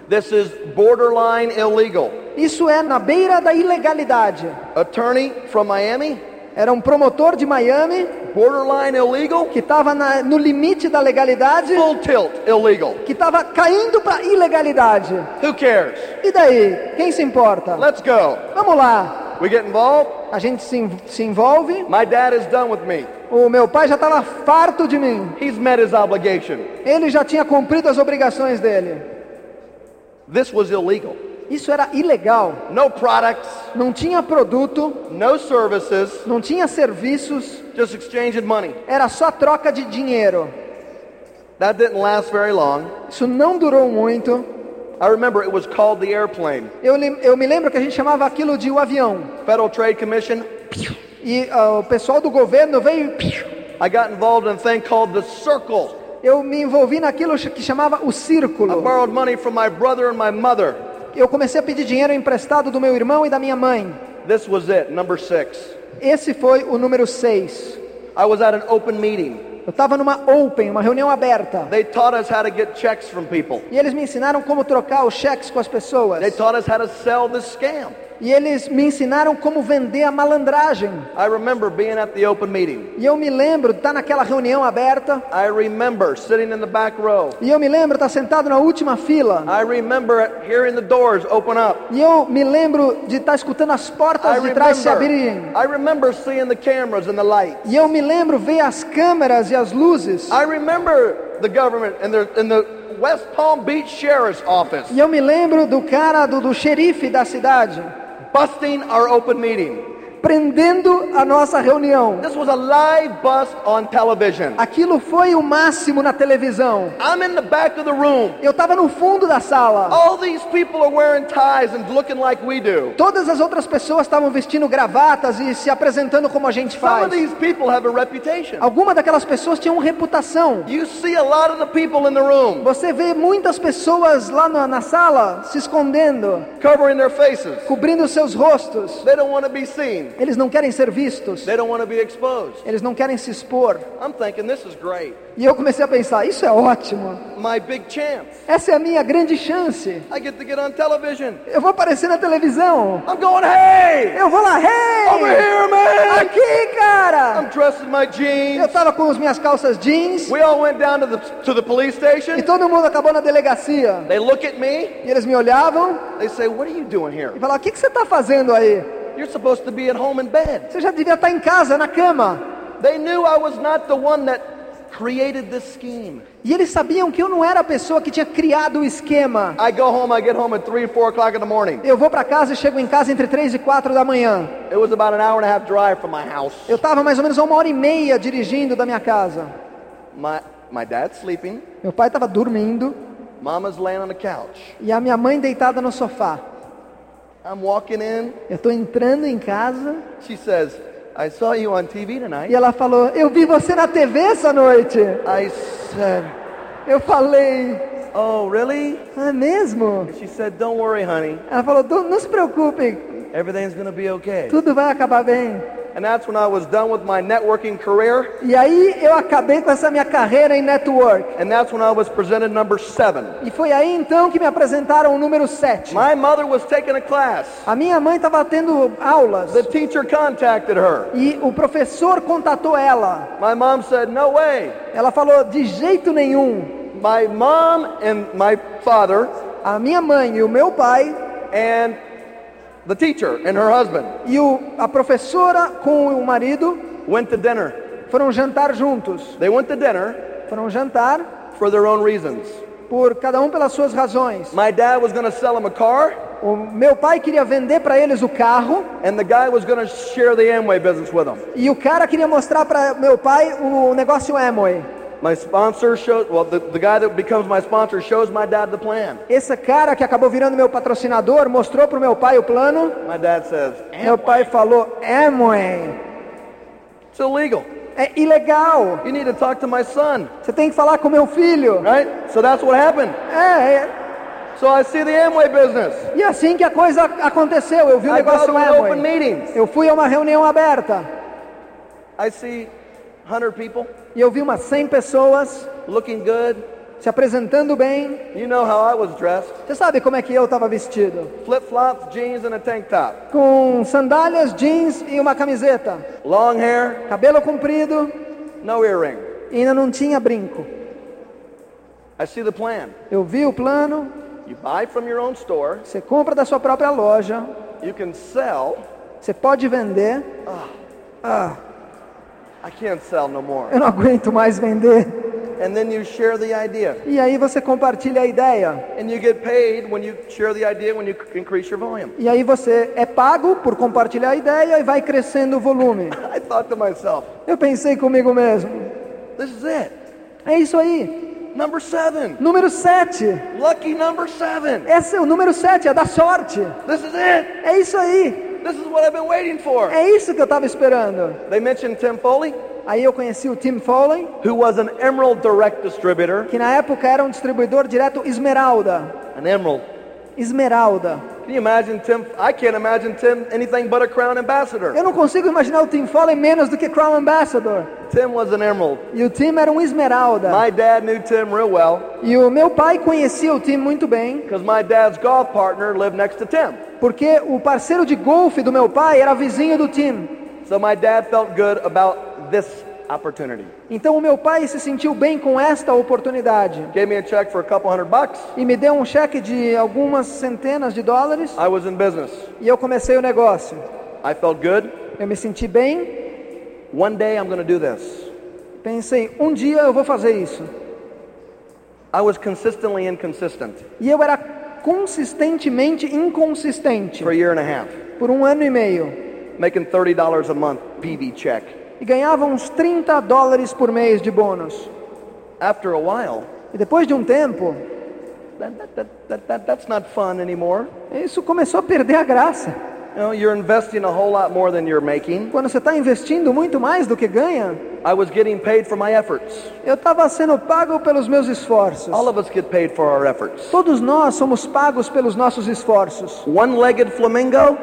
This is borderline illegal. Isso é na beira da ilegalidade. Attorney from Miami, Era um promotor de Miami borderline illegal, que estava no limite da legalidade, full tilt illegal. que estava caindo para ilegalidade. Who cares? E daí? Quem se importa? Let's go. Vamos lá. We get involved. A gente se, se envolve. My dad is done with me. O meu pai já estava farto de mim. He's met his obligation. Ele já tinha cumprido as obrigações dele. This was illegal. Isso era ilegal. No products, Não tinha produto, no services, não tinha serviços, just money. era só troca de dinheiro. That didn't last very long. Isso não durou muito. I remember it was called the airplane. Eu, eu me lembro que a gente chamava aquilo de o avião. Federal Trade Commission. E ah, o pessoal do governo veio. I got involved in a thing called the circle. Eu me envolvi naquilo que chamava o círculo. Eu comecei a pedir dinheiro emprestado do meu irmão e da minha mãe. This was it, number six. Esse foi o número 6. I was at an open meeting. Eu estava numa open, uma reunião aberta. They taught us how to get checks from people. E eles me ensinaram como trocar os cheques com as pessoas. E eles me ensinaram como vender a malandragem. I remember being at the open meeting. E eu me lembro de estar naquela reunião aberta. I remember sitting in the back row. E eu me lembro de estar sentado na última fila. I remember hearing the doors open up. E eu me lembro de estar escutando as I portas de trás se remember, abrirem. I remember seeing the cameras and the lights. E eu me lembro ver as câmeras e as luzes. I remember the government and the, in the West Palm Beach Sheriff's Office E eu me lembro do cara, do, do xerife da cidade, busting our open meeting. Prendendo a nossa reunião. This was a live on television. Aquilo foi o máximo na televisão. I'm in the back of the room. Eu estava no fundo da sala. All these people are wearing ties and looking like we do. Todas as outras pessoas estavam vestindo gravatas e se apresentando como a gente Some faz. of these people have a reputation. Alguma daquelas pessoas tinham reputação. You see a lot of the people in the room Você vê muitas pessoas lá na, na sala se escondendo, covering their faces. cobrindo seus rostos. They don't want to be seen. Eles não querem ser vistos. They don't want to be exposed. Eles não querem se expor. I'm thinking this is great. E eu comecei a pensar, isso é ótimo. My big chance. Essa é a minha grande chance. I get to get on television. Eu vou aparecer na televisão. I'm going, hey, Eu vou lá, over hey! here, man. Aqui, cara! I'm dressed in my Eu jeans. tava com as minhas calças jeans We all went down to the to the police e station. todo mundo acabou na delegacia. They look at me. E eles me olhavam They say, "What are you doing here? e falavam: O que, que você está fazendo aí? You're supposed to be at home in bed." Você já devia estar em casa, na cama. They knew I was not the one that created this scheme. E eles sabiam que eu não era a pessoa que tinha criado o esquema. I go home. I get home at three, four o'clock in the morning. Eu vou para casa e chego em casa entre 3 e 4 da manhã. It was about an hour and a half drive from my house. Eu estava mais ou menos a uma hora e meia dirigindo da minha casa. My my dad's sleeping. Meu pai estava dormindo Mama's laying on the couch. e a minha mãe deitada no sofá. I'm walking in. Eu estou entrando em casa She says, "I saw you on TV tonight." e ela falou: Eu vi você na TV essa noite. I said, Eu falei: "Oh, really?" É mesmo? She said, "Don't worry, honey. Ela falou: "Não- Não se preocupe, Everything's gonna be okay." tudo vai acabar bem. And that's when I was done with my networking career. E aí eu acabei com essa minha carreira em network. And that's when I was presented number seven. E foi aí então que me apresentaram o número 7. My mother was taking a class. A minha mãe estava tendo aulas The teacher contacted her. e o professor contatou ela. My mom said, No way. Ela falou: de jeito nenhum. My mom and my father A minha mãe e o meu pai and the teacher and her husband e o, a professora com o marido went to dinner. foram jantar juntos. They went to dinner Foram jantar for their own reasons. por cada um pelas suas razões. My dad was going to sell him a car, O meu pai queria vender para eles o carro and the guy was going to share the Amway business with him. e o cara queria mostrar para meu pai o negócio Amway. My sponsor showed, well, the, the guy that becomes my sponsor shows my dad the plan. Esse cara que acabou virando meu patrocinador mostrou para o meu pai o plano. My dad says, Meu pai falou: Amway It's illegal. é ilegal. You need to talk to my son. Você tem que falar com meu filho. Right? So that's what happened. É, é. So I see the Amway business. E assim que a coisa aconteceu, eu vi o I negócio an open Amway. meetings. Eu fui a uma reunião aberta I see 100 people e eu vi umas 100 pessoas looking good. se apresentando bem. You know how I was dressed. Você sabe como é que eu estava vestido? Flip-flops, jeans, and a tank top. Com sandálias, jeans e uma camiseta. Long hair, Cabelo comprido no earring. e ainda não tinha brinco. I see the plan. Eu vi o plano, You buy from your own store. você compra da sua própria loja, You can sell. você pode vender. I can't sell no more. Eu não aguento mais vender. And then you share the idea. E aí você compartilha a ideia. And you get paid when you share the idea when you increase your volume. E aí você é pago por compartilhar a ideia e vai crescendo o volume. I thought to myself, Eu pensei comigo mesmo, this is it. é isso aí. Number seven. Número 7. Lucky number seven. Esse é o número 7, é da sorte. This is it. É isso aí. This is what I've been waiting for. É isso que eu estava esperando. They mentioned Tim Foley, Aí eu conheci o Tim Foley, who was an Emerald Direct distributor. que na época era um distribuidor direto Esmeralda. An Emerald. Esmeralda. Can you imagine Tim? I can't imagine Tim anything but a Crown Ambassador. Eu não consigo imaginar o Tim Foley menos do que Crown Ambassador. Tim was an Emerald. E o Tim era um Esmeralda. My dad knew Tim real well E o meu pai conhecia o Tim muito bem, because my dad's golf partner lived next to Tim. porque o parceiro de golfe do meu pai era vizinho do Tim. So my dad felt good about this opportunity. Então o meu pai se sentiu bem com esta oportunidade Gave me a check for a couple hundred bucks. e me deu um cheque de algumas centenas de dólares I was in business. e eu comecei o negócio. I felt good. Eu me senti bem, One day I'm going to do this. pensei, um dia eu vou fazer isso. I was consistently inconsistent E eu era consistentemente inconsistente for a year and a half. por um ano e meio. making $30 a month PV check. E ganhava uns 30 dólares por mês de bônus. After a while, E depois de um tempo, that, that, that, that, that, that's not fun anymore. isso começou a perder a graça. You know, you're investing a whole lot more than you're making. Quando você está investindo muito mais do que ganha, I was getting paid for my efforts. eu estava sendo pago pelos meus esforços. All of us get paid for our efforts. Todos nós somos pagos pelos nossos esforços. One-legged flamingo,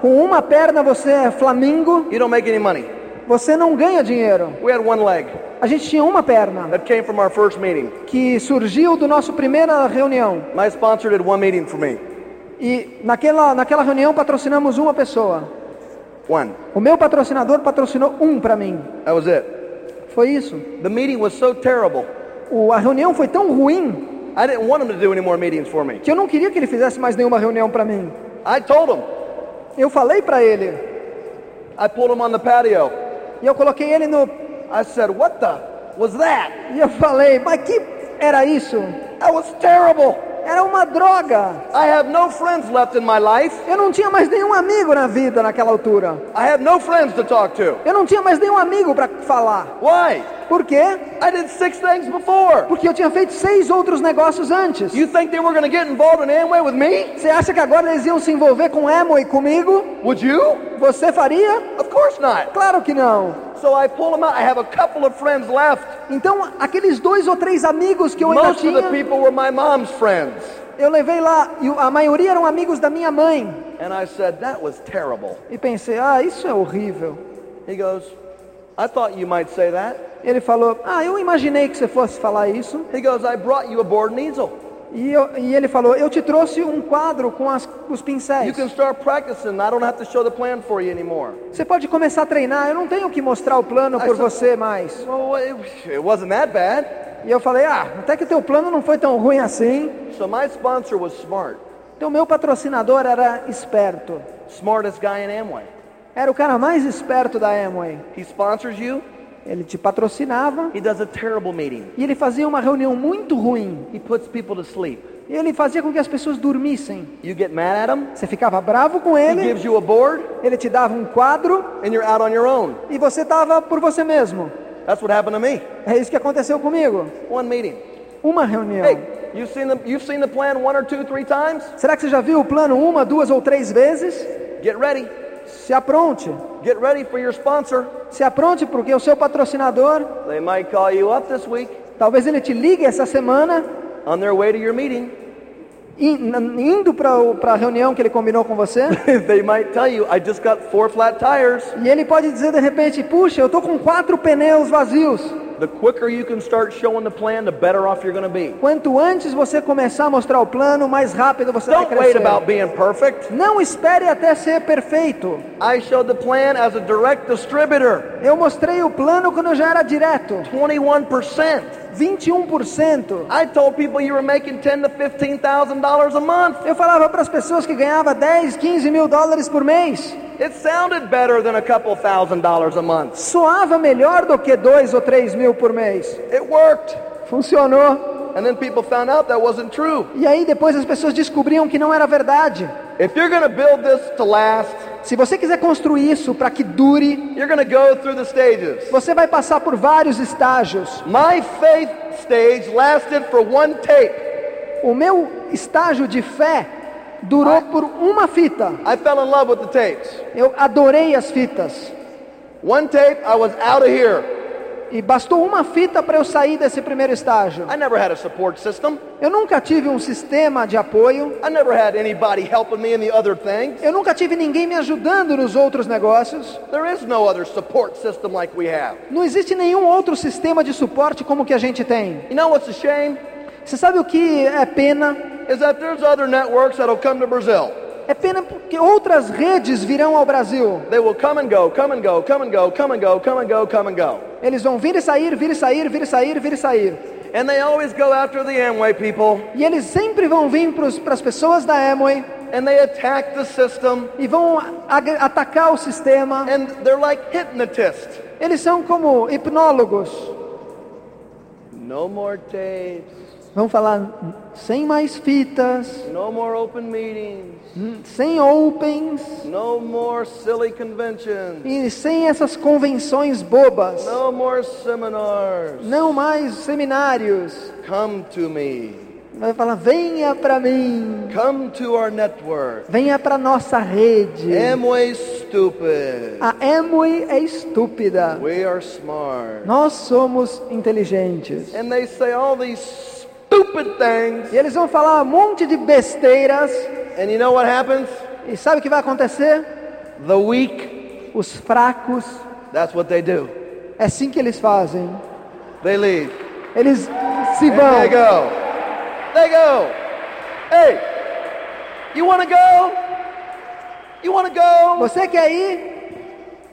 Com uma perna você é flamingo, you don't make any money. Você não ganha dinheiro. We had one leg A gente tinha uma perna that came from our first meeting. que surgiu do nosso primeira reunião. My sponsor did one meeting for me. E naquela, naquela reunião patrocinamos uma pessoa. One. O meu patrocinador patrocinou um para mim. That was it. Foi isso. The meeting was so terrible. O, a reunião foi tão ruim I didn't want him to do any more meetings for me. que eu não queria que ele fizesse mais nenhuma reunião para mim. I told him. Eu falei para ele I pulled him on the patio. E eu coloquei ele no I said, What the was that? e eu falei, mas que era isso? That was terrible. Era uma droga. I have no friends left in my life. Eu não tinha mais nenhum amigo na vida naquela altura. I have no friends to talk to. Eu não tinha mais nenhum amigo para falar. Why? Por quê? I did six things before. Porque eu tinha feito seis outros negócios antes. You think they were going to get involved in Amway with me? Você acha que agora eles iam se envolver com Amway comigo? Would you? Você faria? Of course not. Claro que não. So I pulled them out. I have a couple of friends left. Então, aqueles dois ou três amigos que eu ainda Most of the people were my mom's friends. eu levei lá e a maioria eram amigos da minha mãe. And I said, That was terrible. E pensei, ah, isso é horrível. He goes, I thought you might say that. Ele falou, ah, eu imaginei que você fosse falar isso. He goes, I brought you a board and easel. E, eu- e ele falou, eu te trouxe um quadro com as- os pincéis. Você pode começar a treinar, eu não tenho que mostrar o plano por você- mais. Well, it, it wasn't that bad. E eu falei, ah, até que teu plano não foi tão ruim assim. So my sponsor was smart. Então, meu patrocinador era esperto. Smartest guy in Amway. Era o cara mais esperto da Amway. He sponsors you. Ele te patrocinava He does a terrible meeting. e ele fazia uma reunião muito ruim. He puts people to sleep. E ele fazia com que as pessoas dormissem. You get mad at him. Você ficava bravo com He ele, gives you a board, ele te dava um quadro and you're out on your own. e você estava por você mesmo. That's what happened to me. É isso que aconteceu comigo. One meeting. Uma reunião. Hey, you've seen the you've seen the plan one or two, three times. Será que você já viu o plano uma, duas ou três vezes? Get ready. Se apronte. Get ready for your sponsor. Se apronte porque o seu patrocinador, They might call you up this week talvez ele te ligue essa semana, on their way to your meeting. in- indo para a reunião que ele combinou com você. they might tell you, I just got four flat tires. E ele pode dizer de repente: Puxa, eu tô com quatro pneus vazios. The quicker you can start showing the plan, the better off you're going to be. Quanto antes você começar a mostrar o plano, mais rápido você vai Don't wait crescer. about being perfect. Não espere até ser perfeito. I showed the plan as a direct distributor. Eu mostrei o plano quando eu já era direto. 21%. 21%. I told people you were making ten to fifteen thousand dollars a month. Eu falava para as pessoas que ganhava 10, 15 mil dólares por mês. It sounded better than a couple thousand dollars a month. Soava melhor do que 2 ou 3 mil por mês. It worked. Funcionou. And then people found out that wasn't true. E aí depois as pessoas descobriam que não era verdade. If you're to build this to last, Se você quiser construir isso para que dure, you're to go through the stages. você vai passar por vários estágios. My faith stage lasted for one tape. O meu estágio de fé durou por uma fita. I fell in love with the tapes. Eu adorei as fitas. One tape, I was out of here. E bastou uma fita para eu sair desse primeiro estágio. I never had a support system. Eu nunca tive um sistema de apoio. I never had anybody helping me in the other things. Eu nunca tive ninguém me ajudando nos outros negócios. There is no other support system like we have. Não existe nenhum outro sistema de suporte como o que a gente tem. You know what's a shame? Você sabe o que é pena? Is that there's other networks that'll come to Brazil. É pena porque outras redes virão ao Brasil. They will come and go, come and go, come and go, come and go, come and go, come and go. Eles vão vir e sair, vir e sair, vir e sair, vir e sair. And they always go after the Amway people E eles sempre vão vir para as pessoas da Amway and they attack the system e vão atacar o sistema. and they're like hypnotists. Eles são como hipnólogos. No more tapes. Vamos falar sem mais fitas, no more open meetings, sem opens no more silly conventions, e sem essas convenções bobas. no more seminars. Não mais seminários. Come to me. Vai falar: venha para mim, Come to our network. venha para nossa rede. Amway stupid. A Amway é estúpida. We are smart. Nós somos inteligentes. And they say all these stupid things. E eles vão falar um monte de besteiras. And you know what happens? E sabe o que vai acontecer? The weak, Os fracos, that's what they do. é assim que eles fazem. They leave. Eles se And they vão. go. They go. Hey, you want to go? You want to go? Você quer ir?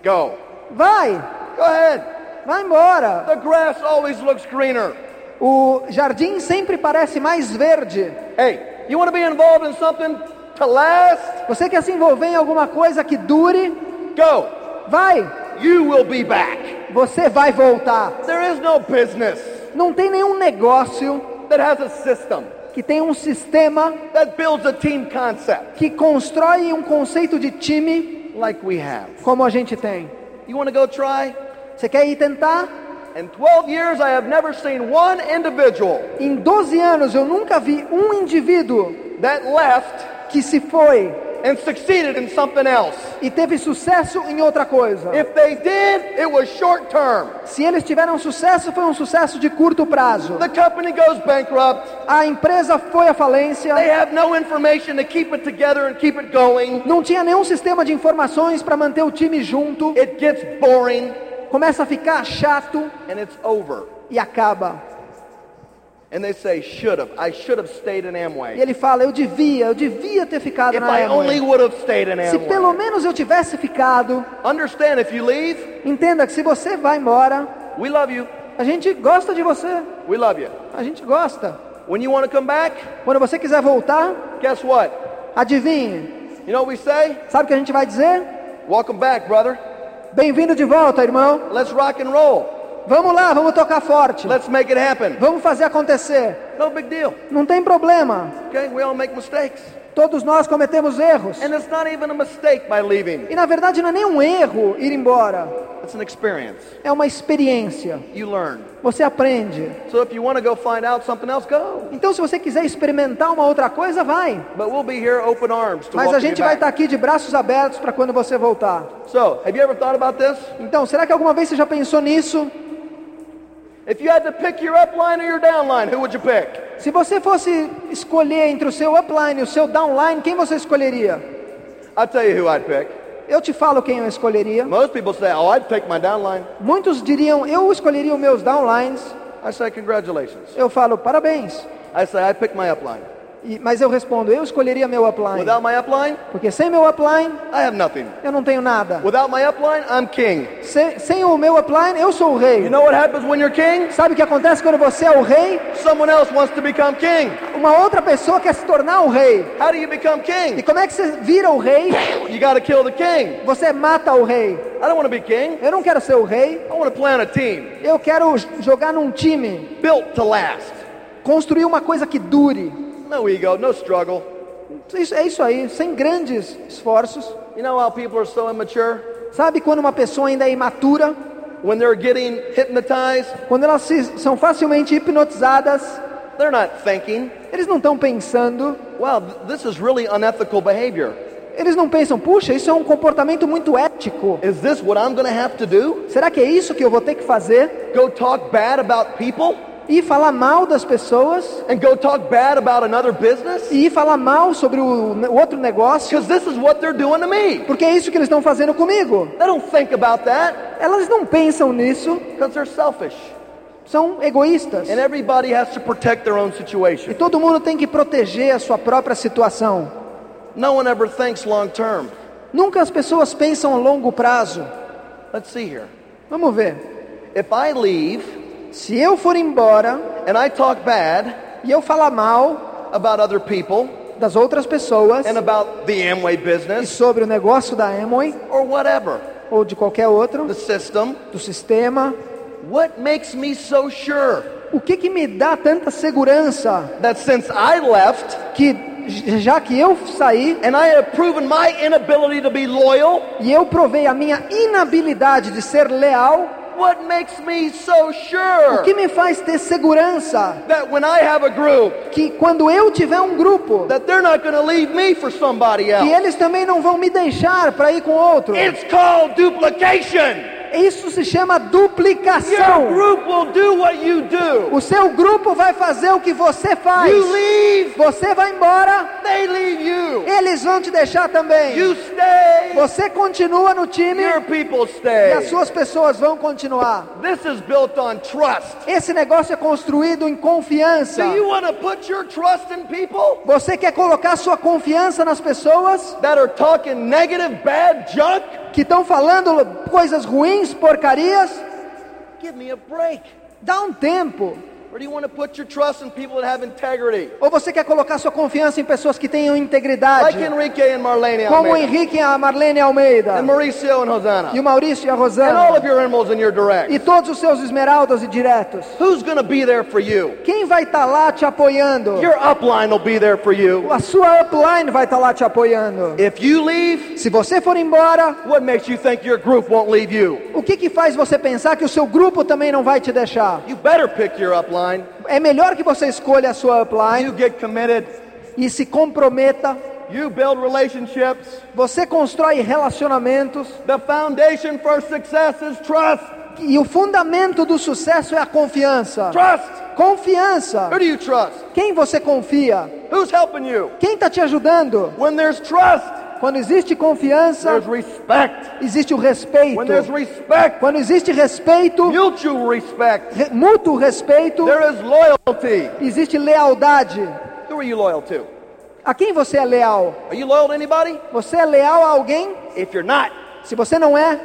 Go. Vai, Go ahead. vai embora. The grass always looks greener. O jardim sempre parece mais verde. Hey, you want to be involved in something to last? Você quer se envolver em alguma coisa que dure? Go. Vai, You will be back. você vai voltar. There is no business Não tem nenhum negócio that has a system que tenha um sistema that builds a team concept que constrói um conceito de time like we have. como a gente tem. You want to go try? Você quer ir tentar? In 12 years, I have never seen one individual Em 12 anos eu nunca vi um indivíduo that left que se foi and succeeded in something else. e teve sucesso em outra coisa. If they did, it was short term. Se eles tiveram sucesso, foi um sucesso de curto prazo. The company goes bankrupt. A empresa foi à falência, They have no information to keep it together and keep it going. não tinha nenhum sistema de informações para manter o time junto, It gets boring começa a ficar chato and it's over. e acaba. And they say, should have. I should have stayed in E Amway. ele fala: Eu devia, eu devia ter ficado If na I only Amway. would have stayed in Se pelo Amway. menos eu tivesse ficado, Understand, if you leave, entenda que se você vai embora, we love you. a gente gosta de você, We love you. a gente gosta. When you want to come back, Quando você quiser voltar, guess what? adivinhe, You know what we say? sabe o que a gente vai dizer? Welcome back, brother. Bem-vindo de volta, irmão. Let's rock and roll. Vamos lá, vamos tocar forte. Let's make it happen. Vamos fazer acontecer. No big deal. Não tem problema. Okay? We all make mistakes. Todos nós cometemos erros. And it's not even a mistake by leaving. E na verdade não é nem um erro ir embora. It's an experience. É uma experiência. You learn. Você aprende. So if you want to go find out something else, go. Então se você quiser experimentar uma outra coisa, vai. But we'll be here open arms to Mas a gente vai estar back. aqui de braços abertos para quando você voltar. So, have you ever thought about this? Então, será que alguma vez você já pensou nisso? If you had to pick your upline or your downline, who would you pick? Se você fosse escolher entre o seu upline e o seu downline, quem você escolheria? I'll tell you who I'd pick. Eu te falo quem eu escolheria. Most people say, oh, I'd take my downline. Muitos diriam, eu escolheria os meus downlines. I say, congratulations. Eu falo, parabéns. I say, I pick my upline. E- mas eu respondo, eu escolheria meu upline. Without my upline, Porque sem meu upline, I have nothing. eu não tenho nada. Without my upline, I'm king. Se- sem o meu upline, eu sou o rei. You know what happens when you're king? Sabe o que acontece quando você é o rei? Someone else wants to become king. Uma outra pessoa quer se tornar o rei. How do you become E king? como é que você vira o rei? You got to kill the king. Você mata o rei. I don't want to be king. Eu não quero ser o rei. I want to plan a team Eu quero jogar num time. built to last. Construir uma coisa que dure. No ego, no struggle. Isso, é isso aí, sem grandes esforços. You know how people are so immature? Sabe quando uma pessoa ainda é imatura? When they're getting hypnotized, Quando elas se- são facilmente hipnotizadas, they're not thinking, eles não estão pensando. wow, this is really unethical behavior. Eles não pensam, puxa, isso é um comportamento muito ético. Is this what I'm going to have to do? Será que é isso que eu vou ter que fazer? Go talk bad about people? E falar mal das pessoas? And go talk bad about another business? E falar mal sobre o, o outro negócio? Because this is what they're doing to me. Porque é isso que eles estão fazendo comigo. They don't think about that Elas não pensam nisso, because they're selfish. são egoístas. And everybody has to protect their own E situation. todo mundo tem que proteger a sua própria situação. No one ever thinks long term. Nunca as pessoas pensam a longo prazo. Let's see here. Vamos ver. If I leave Se eu for embora and I talk bad e eu falar mal about other people das outras pessoas and about the Amway e business sobre o negócio da Amway or whatever, ou de qualquer outro, the system, do sistema, what makes me so sure O que que me dá tanta segurança that since I left que já que eu saí and I have my to be loyal, e eu provei a minha inabilidade de ser leal, what makes me so o sure que me faz ter segurança that when I have a group, que quando eu tiver um grupo, that they're not going to leave me for somebody que else? eles também não vão me deixar para ir com outro. It's called duplication. Isso se chama duplicação. O seu grupo vai fazer o que você faz. Você vai embora, they leave you. eles vão te deixar também. Você continua no time e as suas pessoas vão continuar. This is built on trust. Esse negócio é construído em confiança. Do you want to put your trust in people Você quer colocar sua confiança nas pessoas que estão falando coisas ruins, porcarias? Give me a break. Dá um tempo. Or do you want to put your trust in people that have integrity? Ou você quer colocar sua confiança em pessoas que tenham integridade? Like Enrique and Marlene Como o. Henrique e a Marlene Almeida. And Mauricio and Hosanna. E o Maurício e a And all Rosana. of your emeralds and your direct. E todos os seus esmeraldas e diretos. Who's going to be there for you? Quem vai estar lá te apoiando? Your upline will be there for you. A sua upline vai estar lá te apoiando. If you leave, Se você for embora, what makes you think your group won't leave you? o que que faz você pensar que o seu grupo também não vai te deixar? You better pick your upline. É melhor que você escolha a sua upline You get committed. e se comprometa. You build relationships. Você constrói relacionamentos The foundation for success is trust. e o fundamento do sucesso é a confiança. Trust. Confiança. Who do you trust? Quem você confia? Who's helping you? Quem está te ajudando? When there's trust, Quando existe confiança, there's respect. existe o respeito. When there's respect, Quando existe respeito, mutual respect, re- mútuo respeito, there is loyalty. existe lealdade. Who are you loyal to? A quem você é leal? Are you loyal to anybody? Você é leal a alguém? If you're not, Se você não é,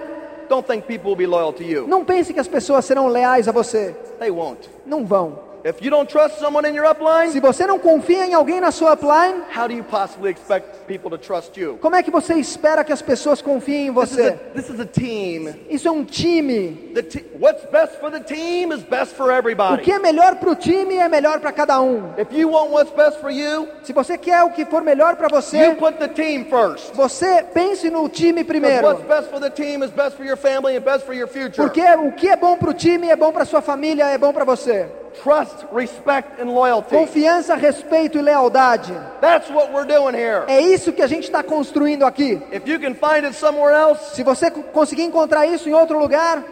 don't think people will be loyal to you. não pense que as pessoas serão leais a você. They won't. Não vão. If you don't trust someone in your upline, Se você não confia em alguém na sua upline, how do you possibly expect people to trust you? como é que você espera que as pessoas confiem em This is você? a, this is a team. Isso é um time. The te- what's best for the team is best for O everybody. que é melhor para o time é melhor para cada um. If you want what's best for you, Se você quer o que for melhor para you você, put the team first. você pense no time primeiro. what's best for the team is best for your family and best for your future. Porque o que é bom para o time é bom para sua família, é bom para você. Trust, respect, and loyalty. Confiança, respeito e lealdade. That's what we're doing here. É isso que a gente está construindo aqui. If you can find it somewhere else, Se você co- conseguir encontrar isso em outro lugar,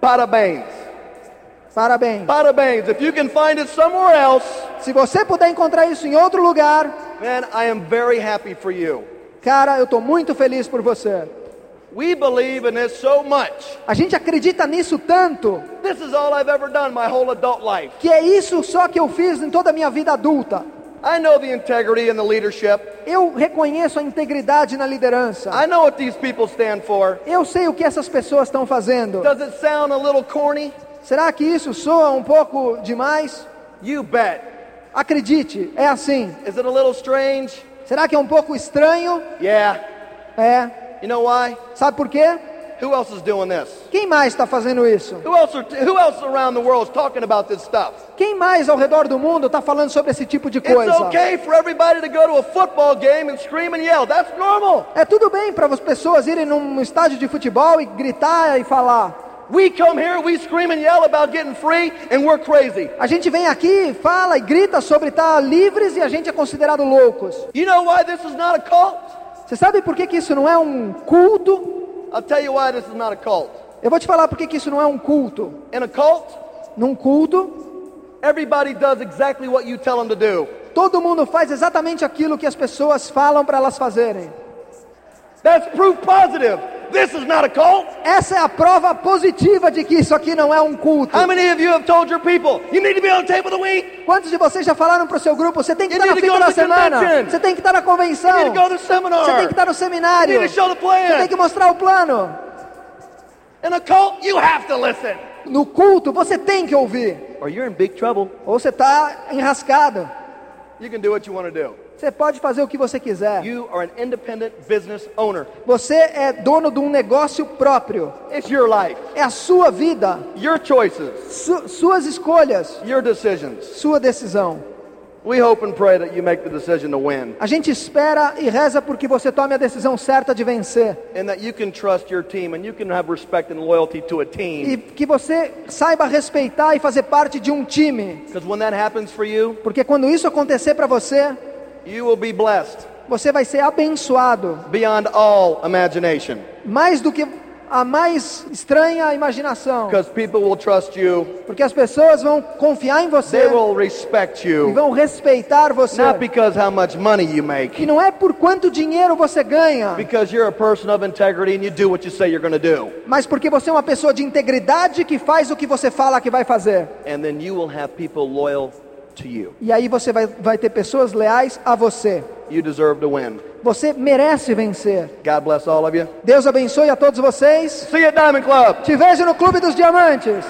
parabéns. parabéns. Parabéns. If you can find it somewhere else, Se você puder encontrar isso em outro lugar, man, I am very happy for you. cara, eu estou muito feliz por você. We believe in this so much. A gente acredita nisso tanto This is all I've ever done my whole adult life. que é isso só que eu fiz em toda a minha vida adulta. I know the integrity and the leadership. Eu reconheço a integridade na liderança. I know what these people stand for. Eu sei o que essas pessoas estão fazendo. Does it sound a little corny? Será que isso soa um pouco demais? You bet. Acredite, é assim. Is it a little strange? Será que é um pouco estranho? Yeah. É. You know why? Sabe por quê? Who else is doing this? Quem mais está fazendo isso? Who else, are, who else around the world is talking about this stuff? Quem mais ao redor do mundo está falando sobre esse tipo de It's coisa? okay for everybody to go to a football game and scream and yell. That's normal. É tudo bem para as pessoas irem num estádio de futebol e gritar e falar. We come here, we scream and yell about getting free, and we're crazy. A gente vem aqui, fala e grita sobre estar livres e a gente é considerado loucos. You know why this is not a cult? Você sabe por que, que isso não é um culto? I'll tell you why this is not a cult. Eu vou te falar por que, que isso não é um culto. In a cult, Num culto, everybody does exactly what you tell them to do. todo mundo faz exatamente aquilo que as pessoas falam para elas fazerem. That's proof positive. This is not a cult. Essa é a prova positiva de que isso aqui não é um culto. How many of you have told your people, you need to be on the tape of the week? Quantos de vocês já falaram para o seu grupo? Você tem que You estar na fita da semana. convention. Você tem que estar na You convenção. need to go to seminar. Você tem que estar no You seminário. need to show the Você tem que plan. mostrar o plano. In a cult, you have to listen. No culto, você tem que ouvir. Or you're in big trouble. Ou você está enrascado. You can do what you want to do. Você pode fazer o que você quiser. You are an independent business owner. Você é dono de um negócio próprio. It's your life, É a sua vida, your choices, su- suas escolhas, your decisions. sua decisão. We hope and pray that you make the decision to win A gente espera e reza porque você tome a decisão certa de vencer. E que você saiba respeitar e fazer parte de um time. Because when that happens for you, Porque quando isso acontecer para você, you will be blessed você vai ser abençoado. beyond all imagination. Mais do que a mais estranha imaginação. Because people will trust you, Porque as pessoas vão confiar em você they will respect e you, vão respeitar você. not because how much money you E make, não é por quanto dinheiro você ganha, because you're a person of integrity and you do what you say you're going to do. mas porque você é uma pessoa de integridade que faz o que você fala que vai fazer. And then you will have people loyal to you. E aí você vai, vai ter pessoas leais a você. You deserve to win. Você merece vencer. God bless all of you. Deus abençoe a todos vocês. See you at Diamond Club. Te vejo no Clube dos Diamantes.